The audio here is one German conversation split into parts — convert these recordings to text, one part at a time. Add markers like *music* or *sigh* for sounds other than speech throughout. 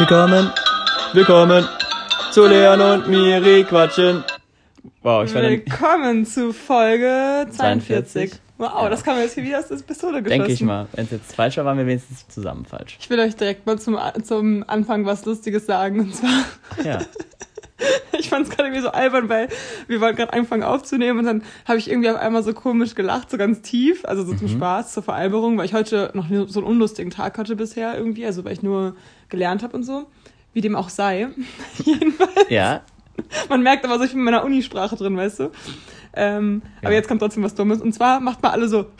Willkommen, willkommen zu Leon und Miri quatschen. Wow, ich war Willkommen zu Folge 42. 42. Wow, das kann man jetzt hier wieder aus der Pistole geschossen. denke ich mal, wenn es jetzt falsch war, waren wir wenigstens zusammen falsch. Ich will euch direkt mal zum, zum Anfang was Lustiges sagen. Und zwar, Ja, *laughs* *laughs* ich fand es gerade irgendwie so albern, weil wir wollten gerade anfangen aufzunehmen und dann habe ich irgendwie auf einmal so komisch gelacht, so ganz tief, also so zum Mhm. Spaß, zur Veralberung, weil ich heute noch so einen unlustigen Tag hatte bisher irgendwie, also weil ich nur gelernt habe und so. Wie dem auch sei. *laughs* Jedenfalls. ja, Man merkt aber so, ich bin in meiner Unisprache drin, weißt du? Ähm, Aber Ja. jetzt kommt trotzdem was Dummes. Und zwar macht man alle so. *laughs*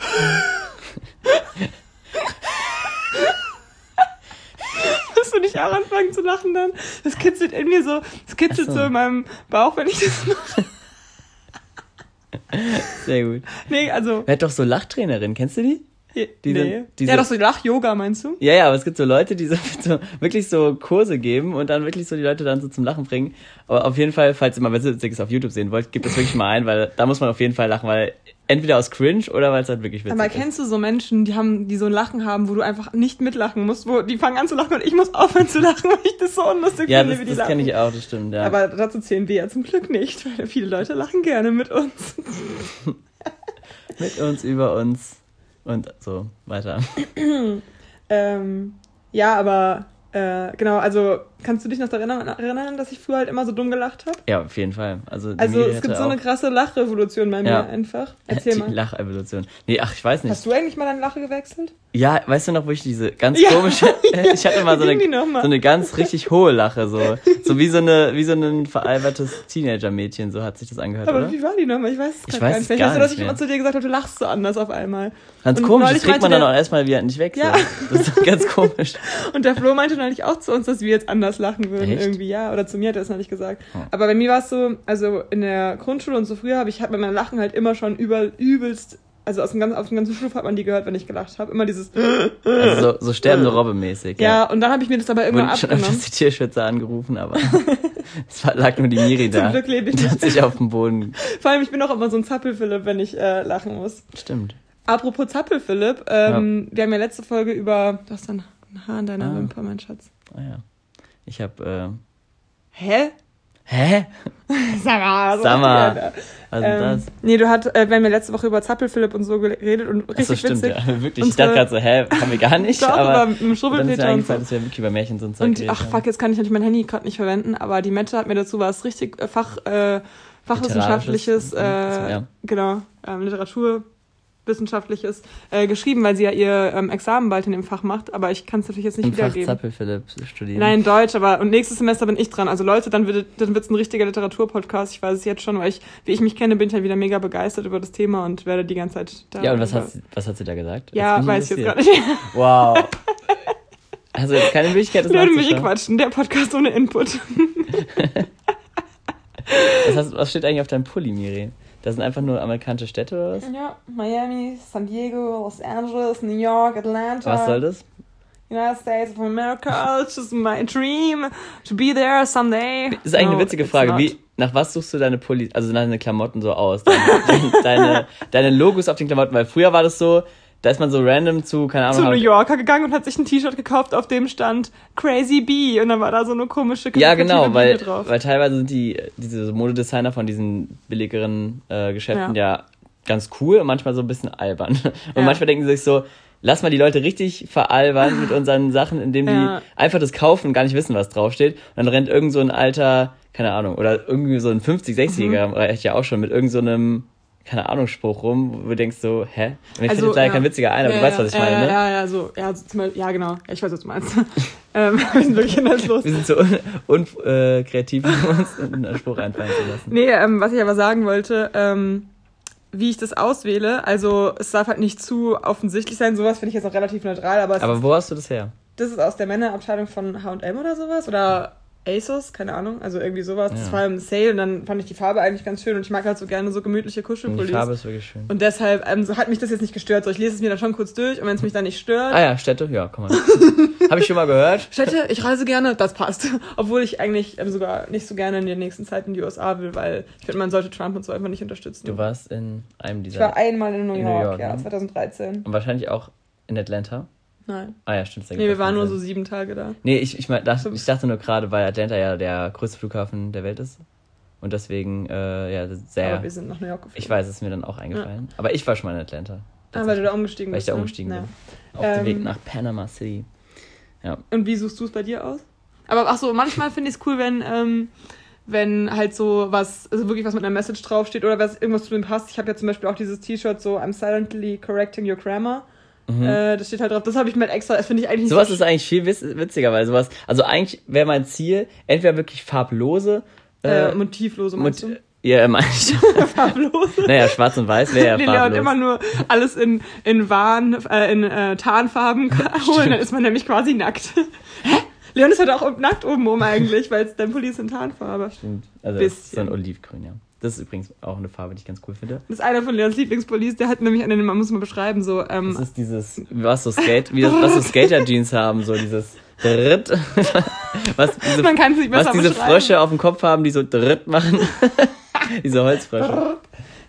Musst du nicht auch anfangen zu lachen dann? Das kitzelt in mir so, das kitzelt so. so. in meinem Bauch, wenn ich das mache. sehr gut. Nee, also. Wer hat doch so Lachtrainerin, kennst du die? Diese- nee. diese- ja, doch so Lach-Yoga, meinst du? Ja, ja, aber es gibt so Leute, die so, *laughs* so wirklich so Kurse geben und dann wirklich so die Leute dann so zum Lachen bringen. Aber auf jeden Fall, falls ihr mal was Witziges auf YouTube sehen wollt, gebt das wirklich mal ein, weil da muss man auf jeden Fall lachen, weil entweder aus Cringe oder weil es halt wirklich witzig Aber ist. kennst du so Menschen, die haben, die so ein Lachen haben, wo du einfach nicht mitlachen musst, wo die fangen an zu lachen und ich muss aufhören zu lachen, *laughs* weil ich das so unlustig Ja, finde, das, wie die das lachen. kenne ich auch, das stimmt, ja. Aber dazu zählen wir ja zum Glück nicht, weil viele Leute lachen gerne mit uns. *laughs* Mit uns, über uns und so weiter. *clears throat* Ähm, ja, aber äh, genau, also kannst du dich noch daran erinnern, dass ich früher halt immer so dumm gelacht habe? Ja, auf jeden Fall. Also, Also es gibt so eine krasse Lachrevolution bei mir Ja. einfach. *laughs* Erzähl die mal. Lachevolution. Nee, ach, ich weiß nicht. Hast du eigentlich mal deine Lache gewechselt? Ja, weißt du noch, wo ich diese ganz Ja. komische, *laughs* *laughs* ich hatte mal so eine, mal? so eine ganz richtig hohe Lache, so, so wie so eine, wie so ein veralbertes Teenager-Mädchen, so hat sich das angehört, Aber oder? wie war die nochmal? Ich weiß es Ich weiß gar nicht. Vielleicht weißt du, dass ich immer zu dir gesagt habe, du lachst so anders auf einmal. Ganz Und komisch, das kriegt man dann auch erstmal wieder nicht weg, so. Ja. Das ist ganz komisch. Und der Flo meinte neulich auch zu uns, dass wir jetzt anders lachen würden Echt? irgendwie, ja. Oder zu mir hat er es neulich gesagt. Oh. Aber bei mir war es so, also in der Grundschule und so früher habe ich, hat man mein Lachen halt immer schon über, übelst, also aus dem ganzen, auf dem ganzen Schulhof hat man die gehört, wenn ich gelacht habe. Immer dieses, Also so, so sterbende Robbe-mäßig, ja. und dann habe ich mir das aber irgendwann schon abgenommen. öfters die Tierschützer angerufen, aber *laughs* es war, lag nur die Miri Zum da. Glück lebe ich nicht. sich auf dem Boden, *laughs* Vor allem, ich bin auch immer so ein Zappelphilipp, wenn ich äh, lachen muss. stimmt. Apropos Zappelphilipp, ähm, wir haben ja letzte Folge über, du hast ein Haar in deiner Ah. Wimper, mein Schatz. Ah ja. Ich hab, äh, Hä? hä? *laughs* Sag mal, so Sag mal. Was Ähm, das? nee, du hat, äh, wir haben ja letzte Woche über Zappelphilipp und so geredet und richtig Achso, stimmt, witzig. ja. *laughs* Wirklich. Ich dachte gerade so, hä, haben wir gar nicht, Doch, aber. mir Schrubbelpeter und so. eingefallen, dass wir wirklich über Märchen so Zeug Und geredet ach fuck, jetzt kann ich natürlich mein Handy gerade nicht verwenden, aber die Mette hat mir dazu was richtig äh, Fach, äh, fachwissenschaftliches, Literarisches, äh, ja. genau, ähm, Literaturwissenschaftliches äh, geschrieben, weil sie ja ihr ähm, Examen bald in dem Fach macht, aber ich kann es natürlich jetzt nicht Im Fach wiedergeben. Zappel Philipp studieren. Nein, Deutsch, aber und nächstes Semester bin ich dran. Also Leute, dann wird dann wird's ein richtiger Literaturpodcast. Ich weiß es jetzt schon, weil ich, wie ich mich kenne, bin ich halt wieder mega begeistert über das Thema und werde die ganze Zeit da. Ja, und was hat, sie- was hat sie da gesagt? Ja, weiß ich jetzt gar nicht. *laughs* Wow. Also keine Möglichkeit, das Blöde mich quatschen, der Podcast ohne Input. *laughs* Was, hast, was steht eigentlich auf deinem Pulli, Miri? Das sind einfach nur amerikanische Städte oder was? Ja, Miami, San Diego, Los Angeles, New York, Atlanta. Was soll das? United States of America, it's just my dream to be there someday. Das ist eigentlich No, eine witzige Frage. Wie, nach was suchst du deine Pulli, also deine Klamotten so aus? Deine, *laughs* deine, deine Logos auf den Klamotten? Weil früher war das so, da ist man so random zu, keine Ahnung. zu New Yorker gegangen und hat sich ein T-Shirt gekauft, auf dem stand Crazy Bee und dann war da so eine komische Ja, genau, weil, drauf. weil teilweise sind die, diese Modedesigner von diesen billigeren äh, Geschäften ja. ganz cool und manchmal so ein bisschen albern. *laughs* Und Ja. manchmal denken sie sich so, lass mal die Leute richtig veralbern mit unseren Sachen, indem die Ja. einfach das kaufen und gar nicht wissen, was draufsteht. Und dann rennt irgend so ein alter, keine Ahnung, oder irgendwie so ein 50-, 60-Jähriger, Mhm. reicht ja auch schon, mit irgend so einem, keine Ahnung, Spruch rum, wo du denkst so, hä? Und ich Also, finde jetzt leider ja. kein witziger ein, aber ja, du weißt, was ich meine, ne? Ja, ja, so, ja, so ja, genau. Ich weiß, was du meinst. *laughs* ähm, *laughs* wir sind wirklich inhaltslos. Wir sind so un, *laughs* un, äh, uns einen Spruch einfallen zu lassen. Nee, ähm, was ich aber sagen wollte, ähm, wie ich das auswähle, also es darf halt nicht zu offensichtlich sein, sowas finde ich jetzt auch relativ neutral, aber, Aber wo hast du das her? das ist aus der Männerabteilung von H&M oder sowas oder ASOS, keine Ahnung, also irgendwie sowas. Das Ja. war im Sale und dann fand ich die Farbe eigentlich ganz schön und ich mag halt so gerne so gemütliche Und die Kuschelpullis. Farbe ist wirklich schön. Und deshalb ähm, so hat mich das jetzt nicht gestört. So, ich lese es mir dann schon kurz durch und wenn es mich dann nicht stört, Ah ja, Städte, ja, komm mal. *laughs* Habe ich schon mal gehört. Städte, ich reise gerne, das passt. *laughs* Obwohl ich eigentlich ähm, sogar nicht so gerne in der nächsten Zeit in die USA will, weil ich finde, man sollte Trump und so einfach nicht unterstützen. Du warst in einem ich dieser. war einmal in New In York, New York, ja, ne? 2013. und wahrscheinlich auch in Atlanta. Nein. Ah ja, stimmt. das Nee, wir waren nur so sieben Tage da. Nee, ich, ich, mein, dachte, ich dachte nur gerade, weil Atlanta ja der größte Flughafen der Welt ist. Und deswegen, äh, ja, sehr. Aber wir sind nach New York geflogen. Ich weiß, es ist mir dann auch eingefallen. Aber ich war schon mal in Atlanta. Ah, weil du da umgestiegen Weil bist. ich da ne? umgestiegen Ja. bin. Auf dem Weg Ähm, nach Panama City. Ja. Und wie suchst du es bei dir aus? Aber ach so, manchmal finde ich es cool, wenn, ähm, wenn halt so was, also wirklich was mit einer Message draufsteht oder was irgendwas zu dem passt. Ich habe ja zum Beispiel auch dieses T-Shirt so I'm silently correcting your grammar. Äh, das steht halt drauf. Das habe ich mir halt extra, das finde ich eigentlich nicht Mhm. Sowas so ist eigentlich viel witz- witziger, weil sowas, also eigentlich wäre mein Ziel, entweder wirklich farblose, äh, äh, motivlose meinst Mot- du? ja, meine ich. *laughs* Farblose. naja, schwarz und weiß wäre ja Nee, Leon farblos. immer nur alles in, in Warn, äh, in äh, Tarnfarben *laughs* holen, dann ist man nämlich quasi nackt. *laughs* Hä? Leon ist halt auch nackt oben rum eigentlich, weil es dein Pulli ist in Tarnfarbe. Stimmt. Also Bisschen. so ein Olivgrün, ja. Das ist übrigens auch eine Farbe, die ich ganz cool finde. Das ist einer von Leons Lieblingspullis, der hat nämlich einen, man muss mal beschreiben, so, ähm, Das ist dieses, was so Skate, wie das, was so *laughs* Skater-Jeans haben, so dieses Dritt. *laughs* Was diese, Man kann es nicht besser was diese. Frösche auf dem Kopf haben, die so Dritt machen. *laughs* diese Holzfrösche.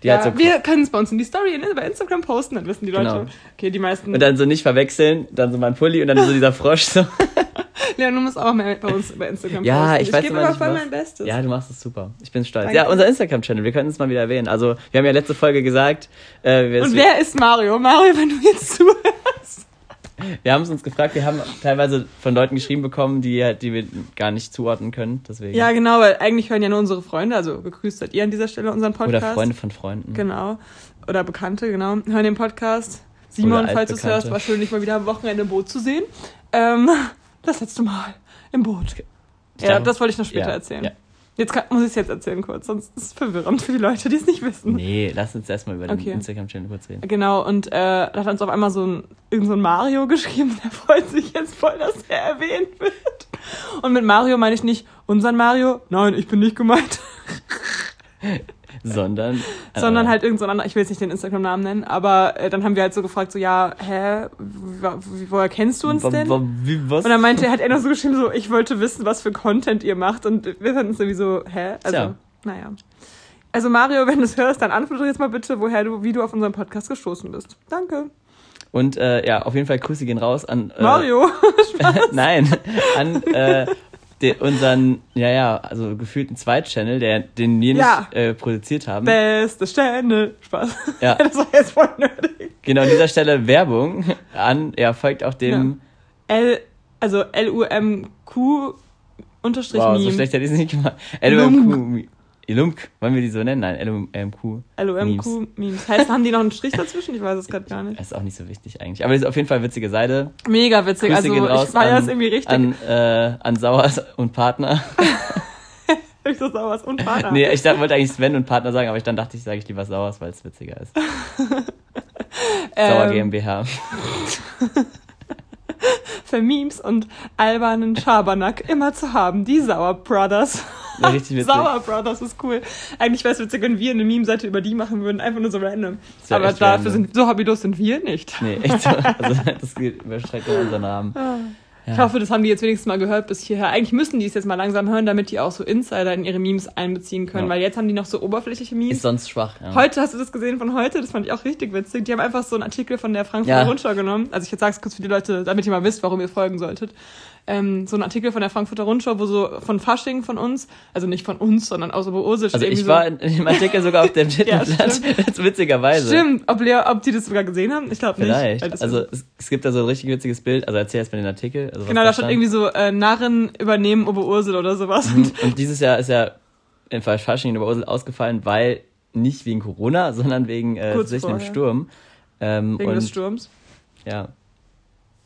Die ja, halt so wir können es bei uns in die Story bei Instagram posten, dann wissen die Leute. Genau. Okay, die meisten. und dann so nicht verwechseln, dann so mein Pulli und dann so dieser Frosch so. *laughs* Leon, du musst auch mehr bei uns bei Instagram Ja, posten. ich weiß gebe immer voll mein Bestes. Ja, du machst es super. Ich bin stolz. Danke. Ja, unser Instagram-Channel, wir können es mal wieder erwähnen. Also, wir haben ja letzte Folge gesagt, äh, Und wer ist Mario? Mario, wenn du jetzt zuhörst. Wir haben es uns gefragt, wir haben teilweise von Leuten geschrieben bekommen, die, die wir gar nicht zuordnen können. Deswegen. Ja, genau, weil eigentlich hören ja nur unsere Freunde, also gegrüßt seid ihr an dieser Stelle unseren Oder Podcast. Freunde von Freunden. Genau. Oder Bekannte, genau. Hören den Podcast. Simon, Oder falls du es hörst, war schön, dich mal wieder am Wochenende im Boot zu sehen. Ähm, *laughs* das letzte Mal im Boot. Ja, das wollte ich noch später Ja, erzählen. ja. Jetzt kann, muss ich es jetzt erzählen kurz, sonst ist es verwirrend für die Leute, die es nicht wissen. Nee, lass uns erstmal über den Okay. Instagram-Channel kurz reden. Genau, und äh, da hat uns auf einmal so ein, irgend so ein Mario *laughs* geschrieben, der freut sich jetzt voll, dass er erwähnt wird. Und mit Mario meine ich nicht unseren Mario, nein, ich bin nicht gemeint, *laughs* Sondern. *laughs* sondern äh, halt irgend so ein anderer, ich will jetzt nicht den Instagram-Namen nennen, aber äh, dann haben wir halt so gefragt, so, ja, hä, woher kennst du uns denn? wie, was? Und dann meinte er, hat er noch so geschrieben, so, ich wollte wissen, was für Content ihr macht. Und wir fanden es irgendwie so, hä? Also, Tja. naja. Also Mario, wenn du es hörst, dann antworte jetzt mal bitte, woher du, wie du auf unseren Podcast gestoßen bist. Danke. Und äh, ja, auf jeden Fall Grüße gehen raus an. Äh, Mario. *laughs* *laughs* Nein, an äh, de, unseren, ja, ja, also gefühlten Zweitchannel, der, den wir nicht Ja. äh, produziert haben. Beste Sterne. Spaß. Ja. *laughs* Das war jetzt voll nerdig. Genau, an dieser Stelle Werbung an, ja, folgt auch dem. L, also L-U-M-Q unterstrich Wow, so schlecht hätte ich es nicht gemacht. LUMQ. LUMQ, wollen wir die so nennen? Nein, LUMQ. L-U-M-Q Memes. Heißt, haben die noch einen Strich dazwischen? Ich weiß es gerade gar nicht. Das ist auch nicht so wichtig eigentlich. Aber das ist auf jeden Fall witzige Seite. Mega witzig. Grüße also gehen raus ich feiere es irgendwie richtig. An, äh, an Sauers und Partner. *laughs* ich so sauer und Partner. Nee, ich dachte, wollte eigentlich Sven und Partner sagen, aber ich dann dachte ich, sage ich lieber Sauers, weil es witziger ist. *laughs* Sauer Ähm, GmbH. *laughs* *laughs* für Memes und albernen Schabernack immer zu haben. Die Sauer Brothers. Ja, richtig witzig. *laughs* Sauer Brothers ist cool. Eigentlich wäre es witzig, wenn wir eine Meme-Seite über die machen würden. Einfach nur so random. Aber dafür random. sind, so hobbylos sind wir nicht. Nee, echt so. Also, das geht- überstreckt ja unseren *laughs* Ich hoffe, das haben die jetzt wenigstens mal gehört bis hierher. Eigentlich müssen die es jetzt mal langsam hören, damit die auch so Insider in ihre Memes einbeziehen können. Ja. Weil jetzt haben die noch so oberflächliche Memes. Ist sonst schwach. Ja. Heute hast du das gesehen von heute, das fand ich auch richtig witzig. Die haben einfach so einen Artikel von der Frankfurter Ja. Rundschau genommen. Also ich jetzt sag's kurz für die Leute, damit ihr mal wisst, warum ihr folgen solltet. Ähm, so ein Artikel von der Frankfurter Rundschau, wo so von Fasching von uns, also nicht von uns, sondern bei Ursel steht Also ich so, war in, dem Artikel sogar auf dem *laughs* Titelblatt. Jetzt witzigerweise. Stimmt, ob, Lea, ob die das sogar gesehen haben? Ich glaube nicht. Vielleicht. Also es, es gibt da so ein richtig witziges Bild. Also erzähl erst mal den Artikel. Also genau, da stand irgendwie so, äh, Narren übernehmen Oberursel oder sowas. Mhm. Und dieses Jahr ist ja in Fasching in Oberursel ausgefallen, weil nicht wegen Corona, sondern wegen äh, einem vorher. Sturm. Ähm, Wegen und, des Sturms. Ja.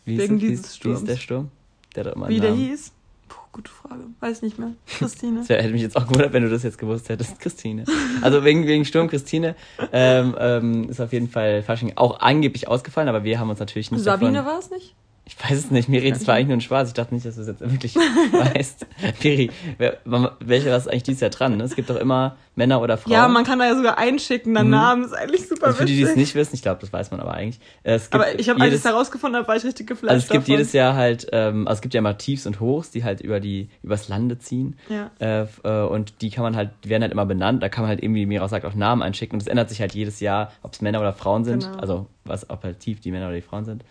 Wie Wegen wie dieses ist, wie ist der Sturms. Sturm? Der hat immer Wie der hieß? Puh, gute Frage. Weiß nicht mehr. *laughs* Christine. Das hätte mich jetzt auch gewundert, wenn du das jetzt gewusst hättest, Christine. Also wegen, wegen Sturm Christine ähm, ähm, ist auf jeden Fall Fasching auch angeblich ausgefallen, aber wir haben uns natürlich nicht Sabine war es nicht? Ich weiß es nicht, mir redet es zwar eigentlich nur ein Spaß, ich dachte nicht, dass du es jetzt wirklich *laughs* weißt. Piri, wer, welche was ist eigentlich dieses Jahr dran? Ne? Es gibt doch immer Männer oder Frauen. Ja, man kann da ja sogar einschicken, dann Mhm. Namen, ist eigentlich super also für die, die es nicht wissen, ich glaube, das weiß man aber eigentlich. Äh, Es gibt Aber ich habe, als ich jedes, es herausgefunden habe, war ich richtig geflasht also es gibt davon. jedes Jahr halt, ähm, also es gibt ja immer Tiefs und Hochs, die halt über die übers Lande ziehen. Ja. Äh, äh, und die kann man halt, die werden halt immer benannt. Da kann man halt irgendwie, wie Mira sagt, auch Namen einschicken. Und es ändert sich halt jedes Jahr, ob es Männer oder Frauen sind. Genau. Also was, ob halt tief die Männer oder die Frauen sind.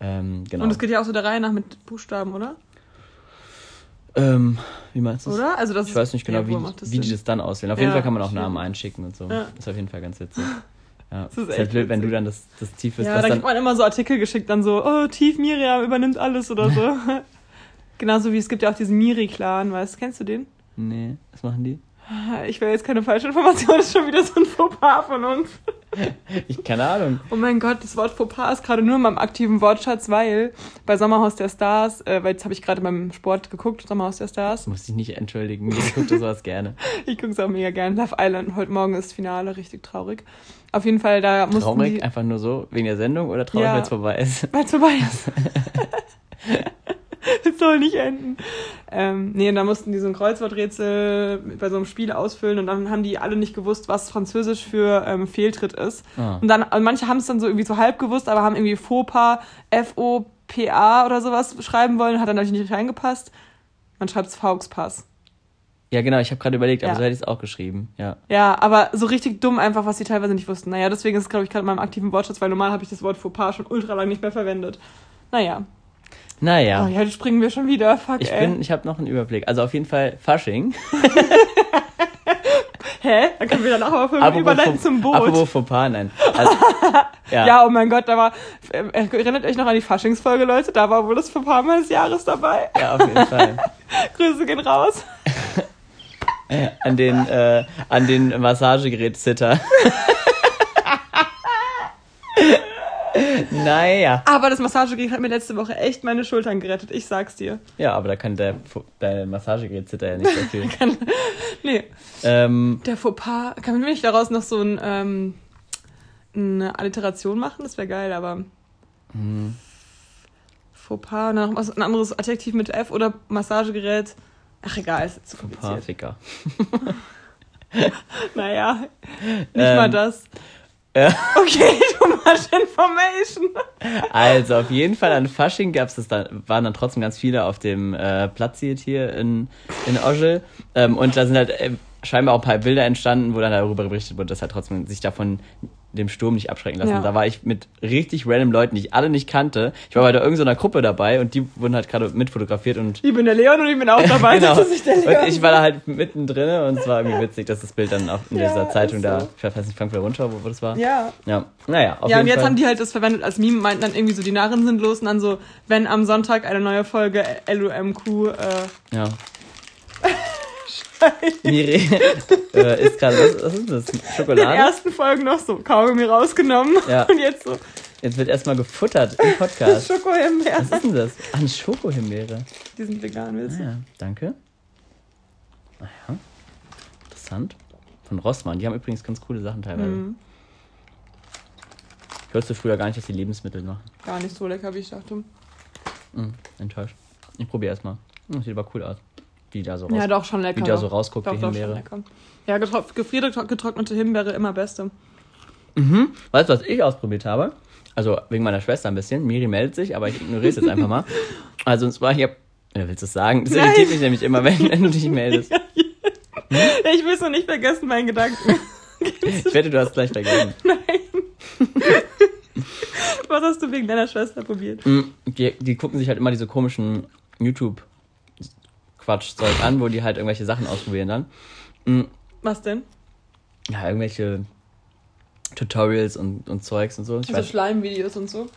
Ähm, genau. Und es geht ja auch so der Reihe nach mit Buchstaben, oder? ähm, wie meinst du Oder? Also das Ich weiß nicht genau, wie, wie die das dann auswählen. Auf jeden Ja, Fall kann man auch. Namen einschicken und so. Ja. Das ist auf jeden Fall ganz witzig. *laughs* Ja, Das ist ist, halt blöd, wenn du dann das, das Tief ist. Ja, da dann, kriegt man immer so Artikel geschickt, dann so, oh, Tief Miriam übernimmt alles oder so. *laughs* Genauso wie es gibt ja auch diesen Miri-Clan, weißt du, kennst du den? nee, was machen die? Ich will jetzt keine falsche Information, das ist schon wieder so ein Fauxpas von uns. *laughs* Ich, keine Ahnung. Oh mein Gott, das Wort Fauxpas ist gerade nur in meinem aktiven Wortschatz, weil bei Sommerhaus der Stars, äh, weil jetzt habe ich gerade beim Sport geguckt, Sommerhaus der Stars. Das muss ich nicht entschuldigen. *laughs* Ich gucke sowas gerne. Ich gucke es auch mega gern. Love Island, heute Morgen ist Finale, richtig traurig. Auf jeden Fall, da mussten Traurig, die, einfach nur so, wegen der Sendung oder traurig, Ja. weil es vorbei ist? weil es vorbei ist. *laughs* *laughs* Es soll nicht enden. Ähm, nee, und da mussten die so ein Kreuzworträtsel bei so einem Spiel ausfüllen und dann haben die alle nicht gewusst, was Französisch für ähm, Fehltritt ist. Ah. Und dann, und manche haben es dann so irgendwie so halb gewusst, aber haben irgendwie Fauxpas, F-O-P-A oder sowas schreiben wollen, hat dann natürlich nicht reingepasst. Man schreibt es Fauxpass. Ja, genau, ich habe gerade überlegt, aber Ja. so hätte ich es auch geschrieben. Ja. Ja, aber so richtig dumm einfach, was die teilweise nicht wussten. Naja, deswegen ist es, glaube ich, gerade in meinem aktiven Wortschatz, weil normal habe ich das Wort Fauxpas schon ultra lang nicht mehr verwendet. Naja. Naja. Oh, ja, springen wir schon wieder. Fuck, Ich ey. bin, ich habe noch einen Überblick. Also auf jeden Fall Fasching. *laughs* Hä? Da können wir dann auch mal von Apropos überleiten zum Boot. Apropos Fauxpas, nein. Also, *laughs* ja. ja. oh mein Gott, da war. äh, Erinnert euch noch an die Faschingsfolge, Leute? Da war wohl das Fauxpas meines Jahres dabei. ja, auf jeden Fall. *laughs* Grüße gehen raus. An den, äh, an den Massagegerät-Sitter. *laughs* naja. Aber das Massagegerät hat mir letzte Woche echt meine Schultern gerettet. Ich sag's dir. Ja, aber da kann der, der Massagegerät-Sitter ja nicht so viel. *laughs* Nee, ähm, der Fauxpas. Kann man nicht daraus noch so ein, ähm, eine Alliteration machen? Das wäre geil, aber. hm, Fauxpas, dann noch was- ein anderes Adjektiv mit F oder Massagegerät. Ach, egal, ist jetzt zu Fauxpas, kompliziert. Ficker. *laughs* Naja, nicht Ähm, mal das. *laughs* Okay, too much information. Also auf jeden Fall an Fasching gab's das dann, waren dann trotzdem ganz viele auf dem äh, Platz hier- hier in, in Oschel. Ähm, und da sind halt äh, scheinbar auch ein paar Bilder entstanden, wo dann darüber berichtet wurde, dass halt trotzdem sich davon dem Sturm nicht abschrecken lassen. Ja. Da war ich mit richtig random Leuten, die ich alle nicht kannte. Ich war bei da irgendeiner Gruppe dabei und die wurden halt gerade mitfotografiert und Ich bin der Leon und ich bin auch *laughs* dabei. genau. Das ist der Leon. Und ich war da halt mittendrin und es war irgendwie witzig, dass das Bild dann auch in Ja, dieser Zeitung ist da, so. ich weiß nicht, Frankfurter Rundschau, wo, wo das war. ja. Ja, naja, auf ja, jeden und jetzt Fall. haben die halt das verwendet als Meme, meinten dann irgendwie so, die Narren sind los und dann so, wenn am Sonntag eine neue Folge LUMQ, äh, Ja. *laughs* Miri äh, ist gerade, was, was ist das? in den Schokolade? ersten Folgen noch so Kaugummi rausgenommen Ja. und jetzt so Jetzt wird erstmal gefuttert im Podcast. Schokohimbeer. Was ist denn das? Ah, eine Schokohimbeere. Die sind vegan, willst du? Naja, danke. Naja, interessant. Von Rossmann. Die haben übrigens ganz coole Sachen teilweise. Mhm. Ich wusste früher gar nicht, dass die Lebensmittel machen. Gar nicht so lecker, wie ich dachte. Mhm, enttäuscht. Ich probiere erstmal. Sieht aber cool aus. Wie da so raus, Ja, doch, schon lecker. wie die da so rausguckt, doch, die doch, Himbeere. Ja, gefrierte, getrocknete Himbeere immer beste. Mhm. Weißt du, was ich ausprobiert habe? Also wegen meiner Schwester ein bisschen. Miri meldet sich, aber ich ignoriere es jetzt einfach mal. *laughs* Also und zwar, ich hab, ja, willst du es sagen? Das Nein. irritiert mich nämlich immer, wenn, wenn du dich *laughs* meldest. Ich will es noch nicht vergessen, meinen Gedanken. *laughs* Ich wette, du hast gleich vergessen. Was hast du wegen deiner Schwester probiert? Mhm. Die, die gucken sich halt immer diese komischen YouTube-Quatschzeug an, wo die halt irgendwelche Sachen ausprobieren dann. Mhm. Was denn? Ja, irgendwelche Tutorials und, und Zeugs und so. Ich Also Schleimvideos und so.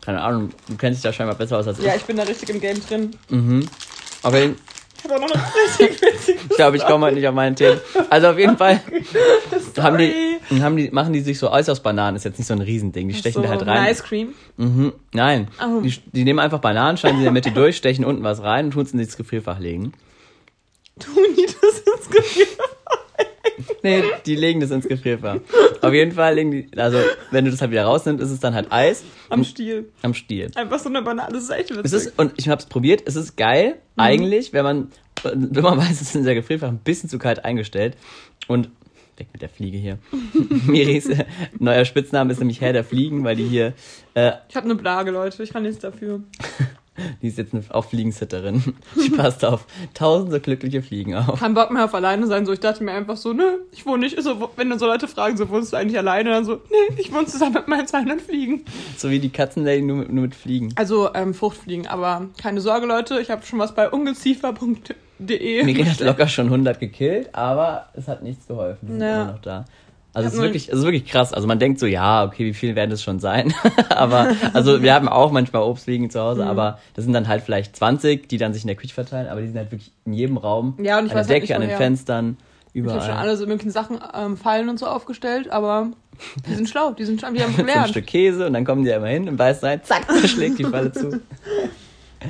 keine Ahnung, du kennst dich da scheinbar besser aus als ich. Ja, ich bin da richtig im Game drin. Mhm. Aber ich Ich habe auch noch eine richtig *laughs* witzige glaube, ich komme heute nicht auf meine Themen. Also auf jeden Fall *laughs* haben die, haben die, machen die sich so Eis aus Bananen. Ist jetzt nicht so ein Riesending. Die stechen so, da halt rein. Ice Cream. Mhm. Nein. Oh. Die, die nehmen einfach Bananen, schneiden sie in der Mitte durch, stechen unten was rein und tun es ins Gefrierfach legen. Tun die das ins Gefrier? *laughs* Nee, die legen das ins Gefrierfach. Auf jeden Fall legen die, also wenn du das halt wieder rausnimmst, ist es dann halt Eis Am Stiel. am Stiel. Einfach so eine Banane. Das ist echt witzig. Es ist, und ich hab's probiert, es ist geil, eigentlich, wenn man, wenn man *laughs* weiß, es ist in der Gefrierfach ein bisschen zu kalt eingestellt. Und, weg mit der Fliege hier. *laughs* Miris äh, neuer Spitzname ist nämlich Herr der Fliegen, weil die hier, äh, ich habe eine Blage, Leute. Ich kann nichts dafür. Die ist jetzt eine, auch Fliegensitterin. Die passt auf tausende glückliche Fliegen auf. Kein Bock mehr auf alleine sein. So, ich dachte mir einfach so, nö, ich wohne nicht. So, wenn dann so Leute fragen, so wohnst du eigentlich alleine? Dann so, nee, ich wohne zusammen mit meinen 200 Fliegen. So wie die Katzenlady nur mit, nur mit Fliegen. Also ähm, Fruchtfliegen, aber keine Sorge, Leute, ich habe schon was bei ungeziefer.de. Miri hat locker schon 100 gekillt, aber es hat nichts geholfen. Die sind Ja. immer noch da. Also es ist nur- wirklich, es ist wirklich krass. Also man denkt so, ja, okay, wie viel werden das schon sein? *laughs* aber, also wir haben auch manchmal Obstfliegen zu Mhm. Hause, aber das sind dann halt vielleicht 20, die dann sich in der Küche verteilen, aber die sind halt wirklich in jedem Raum. Ja, und ich an weiß der halt Decke, nicht, an den. Fenstern, Ich habe schon überall. alle so möglichen Sachen, ähm, Fallen und so aufgestellt, aber die sind schlau, die sind schlau, die haben *laughs* so ein gelernt. Stück Käse und dann kommen die ja immer hin und beißen rein, zack, *laughs* schlägt die Falle zu.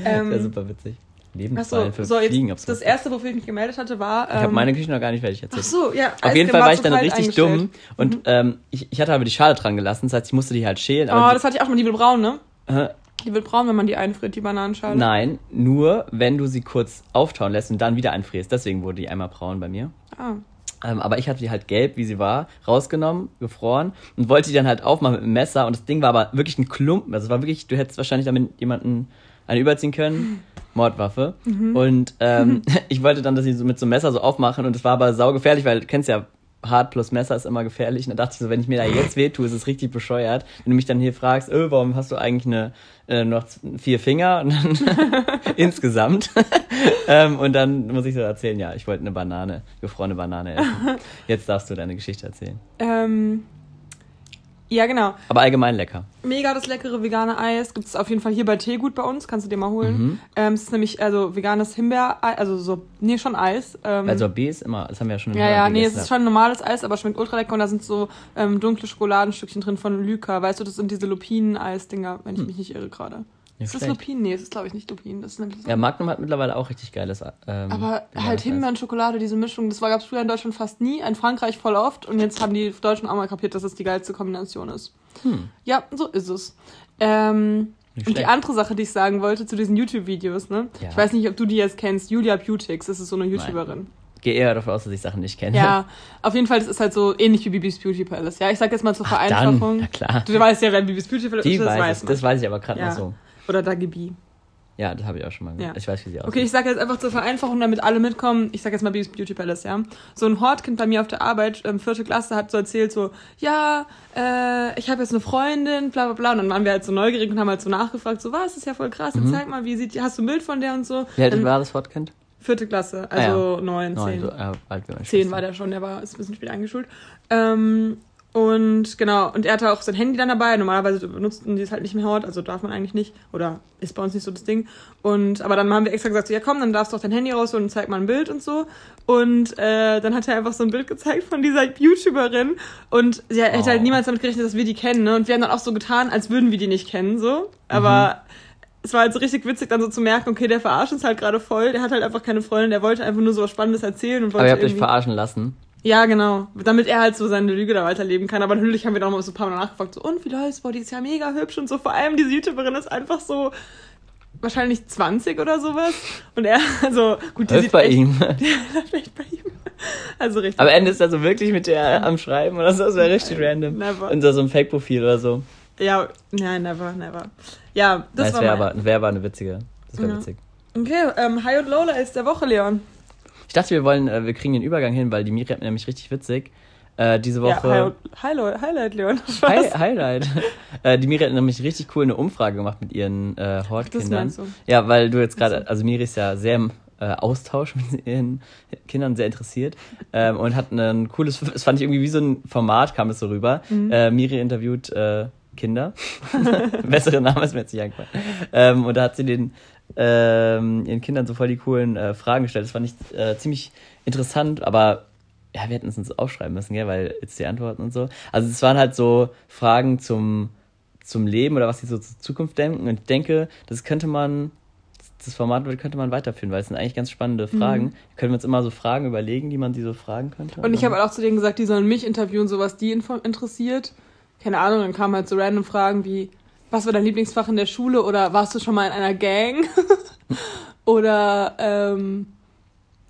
Ähm, Wäre super witzig. Lebensfallen für so jetzt Fliegen. ob's das erste, wofür ich mich gemeldet hatte, war. Ich habe ähm, meine Küche noch gar nicht fertig Ach erzählt. so, ja. Auf jeden Fall war ich dann richtig dumm und ähm, ich, ich hatte aber die Schale dran gelassen, das heißt, ich musste die halt schälen. Oh, das hatte ich auch mal, die wird braun, ne? die, äh, Die wird braun, wenn man die einfriert, die Bananenschale. nein, nur wenn du sie kurz auftauen lässt und dann wieder einfrierst. Deswegen wurde die einmal braun bei mir. Ah. Ähm, aber ich hatte die halt gelb, wie sie war, rausgenommen, gefroren und wollte die dann halt aufmachen mit dem Messer. Und das Ding war aber wirklich ein Klumpen. Also es war wirklich, du hättest wahrscheinlich damit jemanden eine überziehen können. Mordwaffe. Und ähm, *laughs* ich wollte dann, dass sie so mit so einem Messer so aufmachen und es war aber saugefährlich, weil du kennst ja, hart plus Messer ist immer gefährlich. Und da dachte ich so, wenn ich mir da jetzt weh tue, ist es richtig bescheuert. Wenn du mich dann hier fragst, öh, warum hast du eigentlich eine, äh, noch vier Finger *laughs* und dann *laughs* insgesamt. ähm, und dann muss ich so erzählen, ja, ich wollte eine Banane, gefrorene Banane essen. Jetzt darfst du deine Geschichte erzählen. Ähm, ja, genau. Aber allgemein lecker. Mega das leckere vegane Eis. Gibt es auf jeden Fall hier bei Teegut bei uns. Kannst du dir mal holen. Mhm. Ähm, es ist nämlich also veganes Himbeer, also so, nee, schon Eis. Ähm, Also B ist immer, das haben wir ja schon im ja, ja, nee, es ist schon normales Eis, aber schmeckt ultra lecker und da sind so ähm, dunkle Schokoladenstückchen drin von Lyka. Weißt du, das sind diese Lupinen-Eis-Dinger, wenn ich mich nicht irre gerade. Ist das. Lupinen? Nee, es ist glaube ich nicht Lupinen. Das ist nämlich so. Ja, Magnum hat mittlerweile auch richtig geiles. Ähm, aber halt Eis. Himbeer und Schokolade, diese Mischung, das gab es früher in Deutschland fast nie, in Frankreich voll oft und jetzt haben die Deutschen auch mal kapiert, dass es die geilste Kombination ist. Hm. Ja, so ist es. Ähm, und die andere Sache, die ich sagen wollte zu diesen YouTube-Videos, ne? Ja. Ich weiß nicht, ob du die jetzt kennst. Julia Beautix, das ist so eine YouTuberin. Gehe eher davon aus, dass ich Sachen nicht kenne. Ja, auf jeden Fall, das ist halt so ähnlich wie Bibis Beauty Palace. Ja, ich sag jetzt mal zur Ach, dann, Vereinfachung. na klar. Du weißt ja, wer Bibis Beauty Palace Die ist, das weiß weiß ich, das weiß ich aber gerade Ja. noch so. Oder Dagi B. Ja, das habe ich auch schon mal gehört. Ja. Ich weiß, wie sie aussieht. Okay, ich sage jetzt einfach zur Vereinfachung, damit alle mitkommen. Ich sage jetzt mal Beauty Palace, ja. So ein Hortkind bei mir auf der Arbeit, ähm, vierte Klasse, hat so erzählt so, ja, äh, ich habe jetzt eine Freundin, bla bla bla. Und dann waren wir halt so neugierig und haben halt so nachgefragt, so, was, ist ja voll krass, jetzt zeig mal, wie sieht die, hast du ein Bild von der und so. Wie alt Dann- war das Wortkind? Vierte Klasse, Ah, ja. also neun, Neun, zehn. so äh, alt wie Zehn war der schon, der war ist ein bisschen später eingeschult. Ähm, und genau, und er hatte auch sein Handy dann dabei. Normalerweise benutzten die es halt nicht mehr Hort, also darf man eigentlich nicht. Oder ist bei uns nicht so das Ding. Und aber dann haben wir extra gesagt, so, ja komm, dann darfst du auch dein Handy rausholen und zeig mal ein Bild und so. Und äh, dann hat er einfach so ein Bild gezeigt von dieser YouTuberin. Und sie hätte Oh. halt niemals damit gerechnet, dass wir die kennen. Ne? Und wir haben dann auch so getan, als würden wir die nicht kennen. so. Aber es war halt so richtig witzig, dann so zu merken, okay, der verarscht uns halt gerade voll. Der hat halt einfach keine Freundin, der wollte einfach nur so was Spannendes erzählen. Und wollte Aber ihr habt euch verarschen lassen. Ja, genau. Damit er halt so seine Lüge da weiterleben kann. Aber natürlich haben wir dann noch mal so ein paar Mal nachgefragt, so, und wie läuft's? Boah, die ist ja mega hübsch und so. Vor allem diese YouTuberin ist einfach so wahrscheinlich 20 oder sowas. Und er, *laughs* also, gut, die Läuft sieht bei echt, ihm. *laughs* vielleicht bei ihm. Also richtig. Am Ende ist er so wirklich mit der am Schreiben oder so. Das wäre richtig random. Never. Unter so einem Fake-Profil oder so. Ja, nein, never, never. Ja, das Das war aber, wär aber eine witzige. Das wäre Ja. witzig. Okay, ähm, Hi und Lola ist der Woche, Leon. Ich dachte, wir wollen, äh, wir kriegen den Übergang hin, weil die Miri hat mir nämlich richtig witzig. Äh, diese Ja, Woche. Hi, Hi, Lo- Highlight, Leon. *laughs* Hi. Highlight. *laughs* äh, die Miri hat nämlich richtig cool eine Umfrage gemacht mit ihren äh, Hortkindern. du. Ja, weil du jetzt gerade, Ach so. also Miri ist ja sehr im äh, Austausch mit ihren Kindern, sehr interessiert ähm, und hat ein cooles, das fand ich irgendwie wie so ein Format, kam es so rüber. Mhm. Äh, Miri interviewt äh, Kinder. *laughs* Bessere Name ist mir jetzt nicht eingefallen. Ähm, und da hat sie den ähm, ihren Kindern so voll die coolen äh, Fragen gestellt. Das fand ich äh, ziemlich interessant, aber ja, wir hätten es uns aufschreiben müssen, gell, weil jetzt die Antworten und so. Also es waren halt so Fragen zum, zum Leben oder was sie so zur Zukunft denken. Und ich denke, das könnte man, das Format könnte man weiterführen, weil es sind eigentlich ganz spannende Fragen. Können wir uns immer so Fragen überlegen, die man die so fragen könnte? Mhm. Und ich habe halt auch zu denen gesagt, die sollen mich interviewen, so was die interessiert. Keine Ahnung, dann kamen halt so random Fragen wie, was war dein Lieblingsfach in der Schule oder warst du schon mal in einer Gang? *laughs* oder ähm,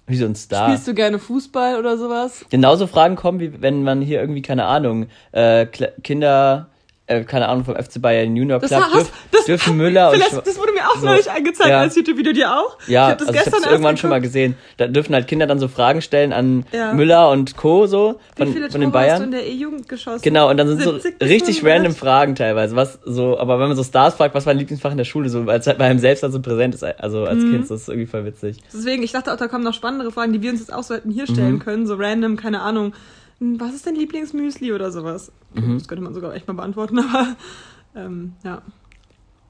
wie so ein Star. spielst du gerne Fußball oder sowas? Genauso Fragen kommen, wie wenn man hier irgendwie, keine Ahnung, äh, Kinder äh, keine Ahnung, vom FC Bayern Junior Das, Club hast, dürf, das, dürfen *laughs* Müller und das, Schwa- das wurde mir auch so, neulich angezeigt ja. als YouTube-Video, dir auch? Ja, ich hab das also ich gestern erst irgendwann schon mal gesehen. Da dürfen halt Kinder dann so Fragen stellen an Ja. Müller und Co. so Wie von, viele von den Tore hast du Bayern. in der E-Jugend geschossen? Genau, und dann sind so 70 bis richtig 100? random Fragen teilweise. Was so, aber wenn man so Stars fragt, was war dein Lieblingsfach in der Schule, so als halt bei einem selbst dann so präsent ist, also als Mhm. Kind, das ist irgendwie voll witzig. Deswegen, ich dachte auch, da kommen noch spannendere Fragen, die wir uns jetzt auch so hätten hier stellen Mhm. können, so random, keine Ahnung. Hm, Was ist dein Lieblingsmüsli oder sowas? Mhm. Das könnte man sogar echt mal beantworten, *laughs* aber ähm, ja.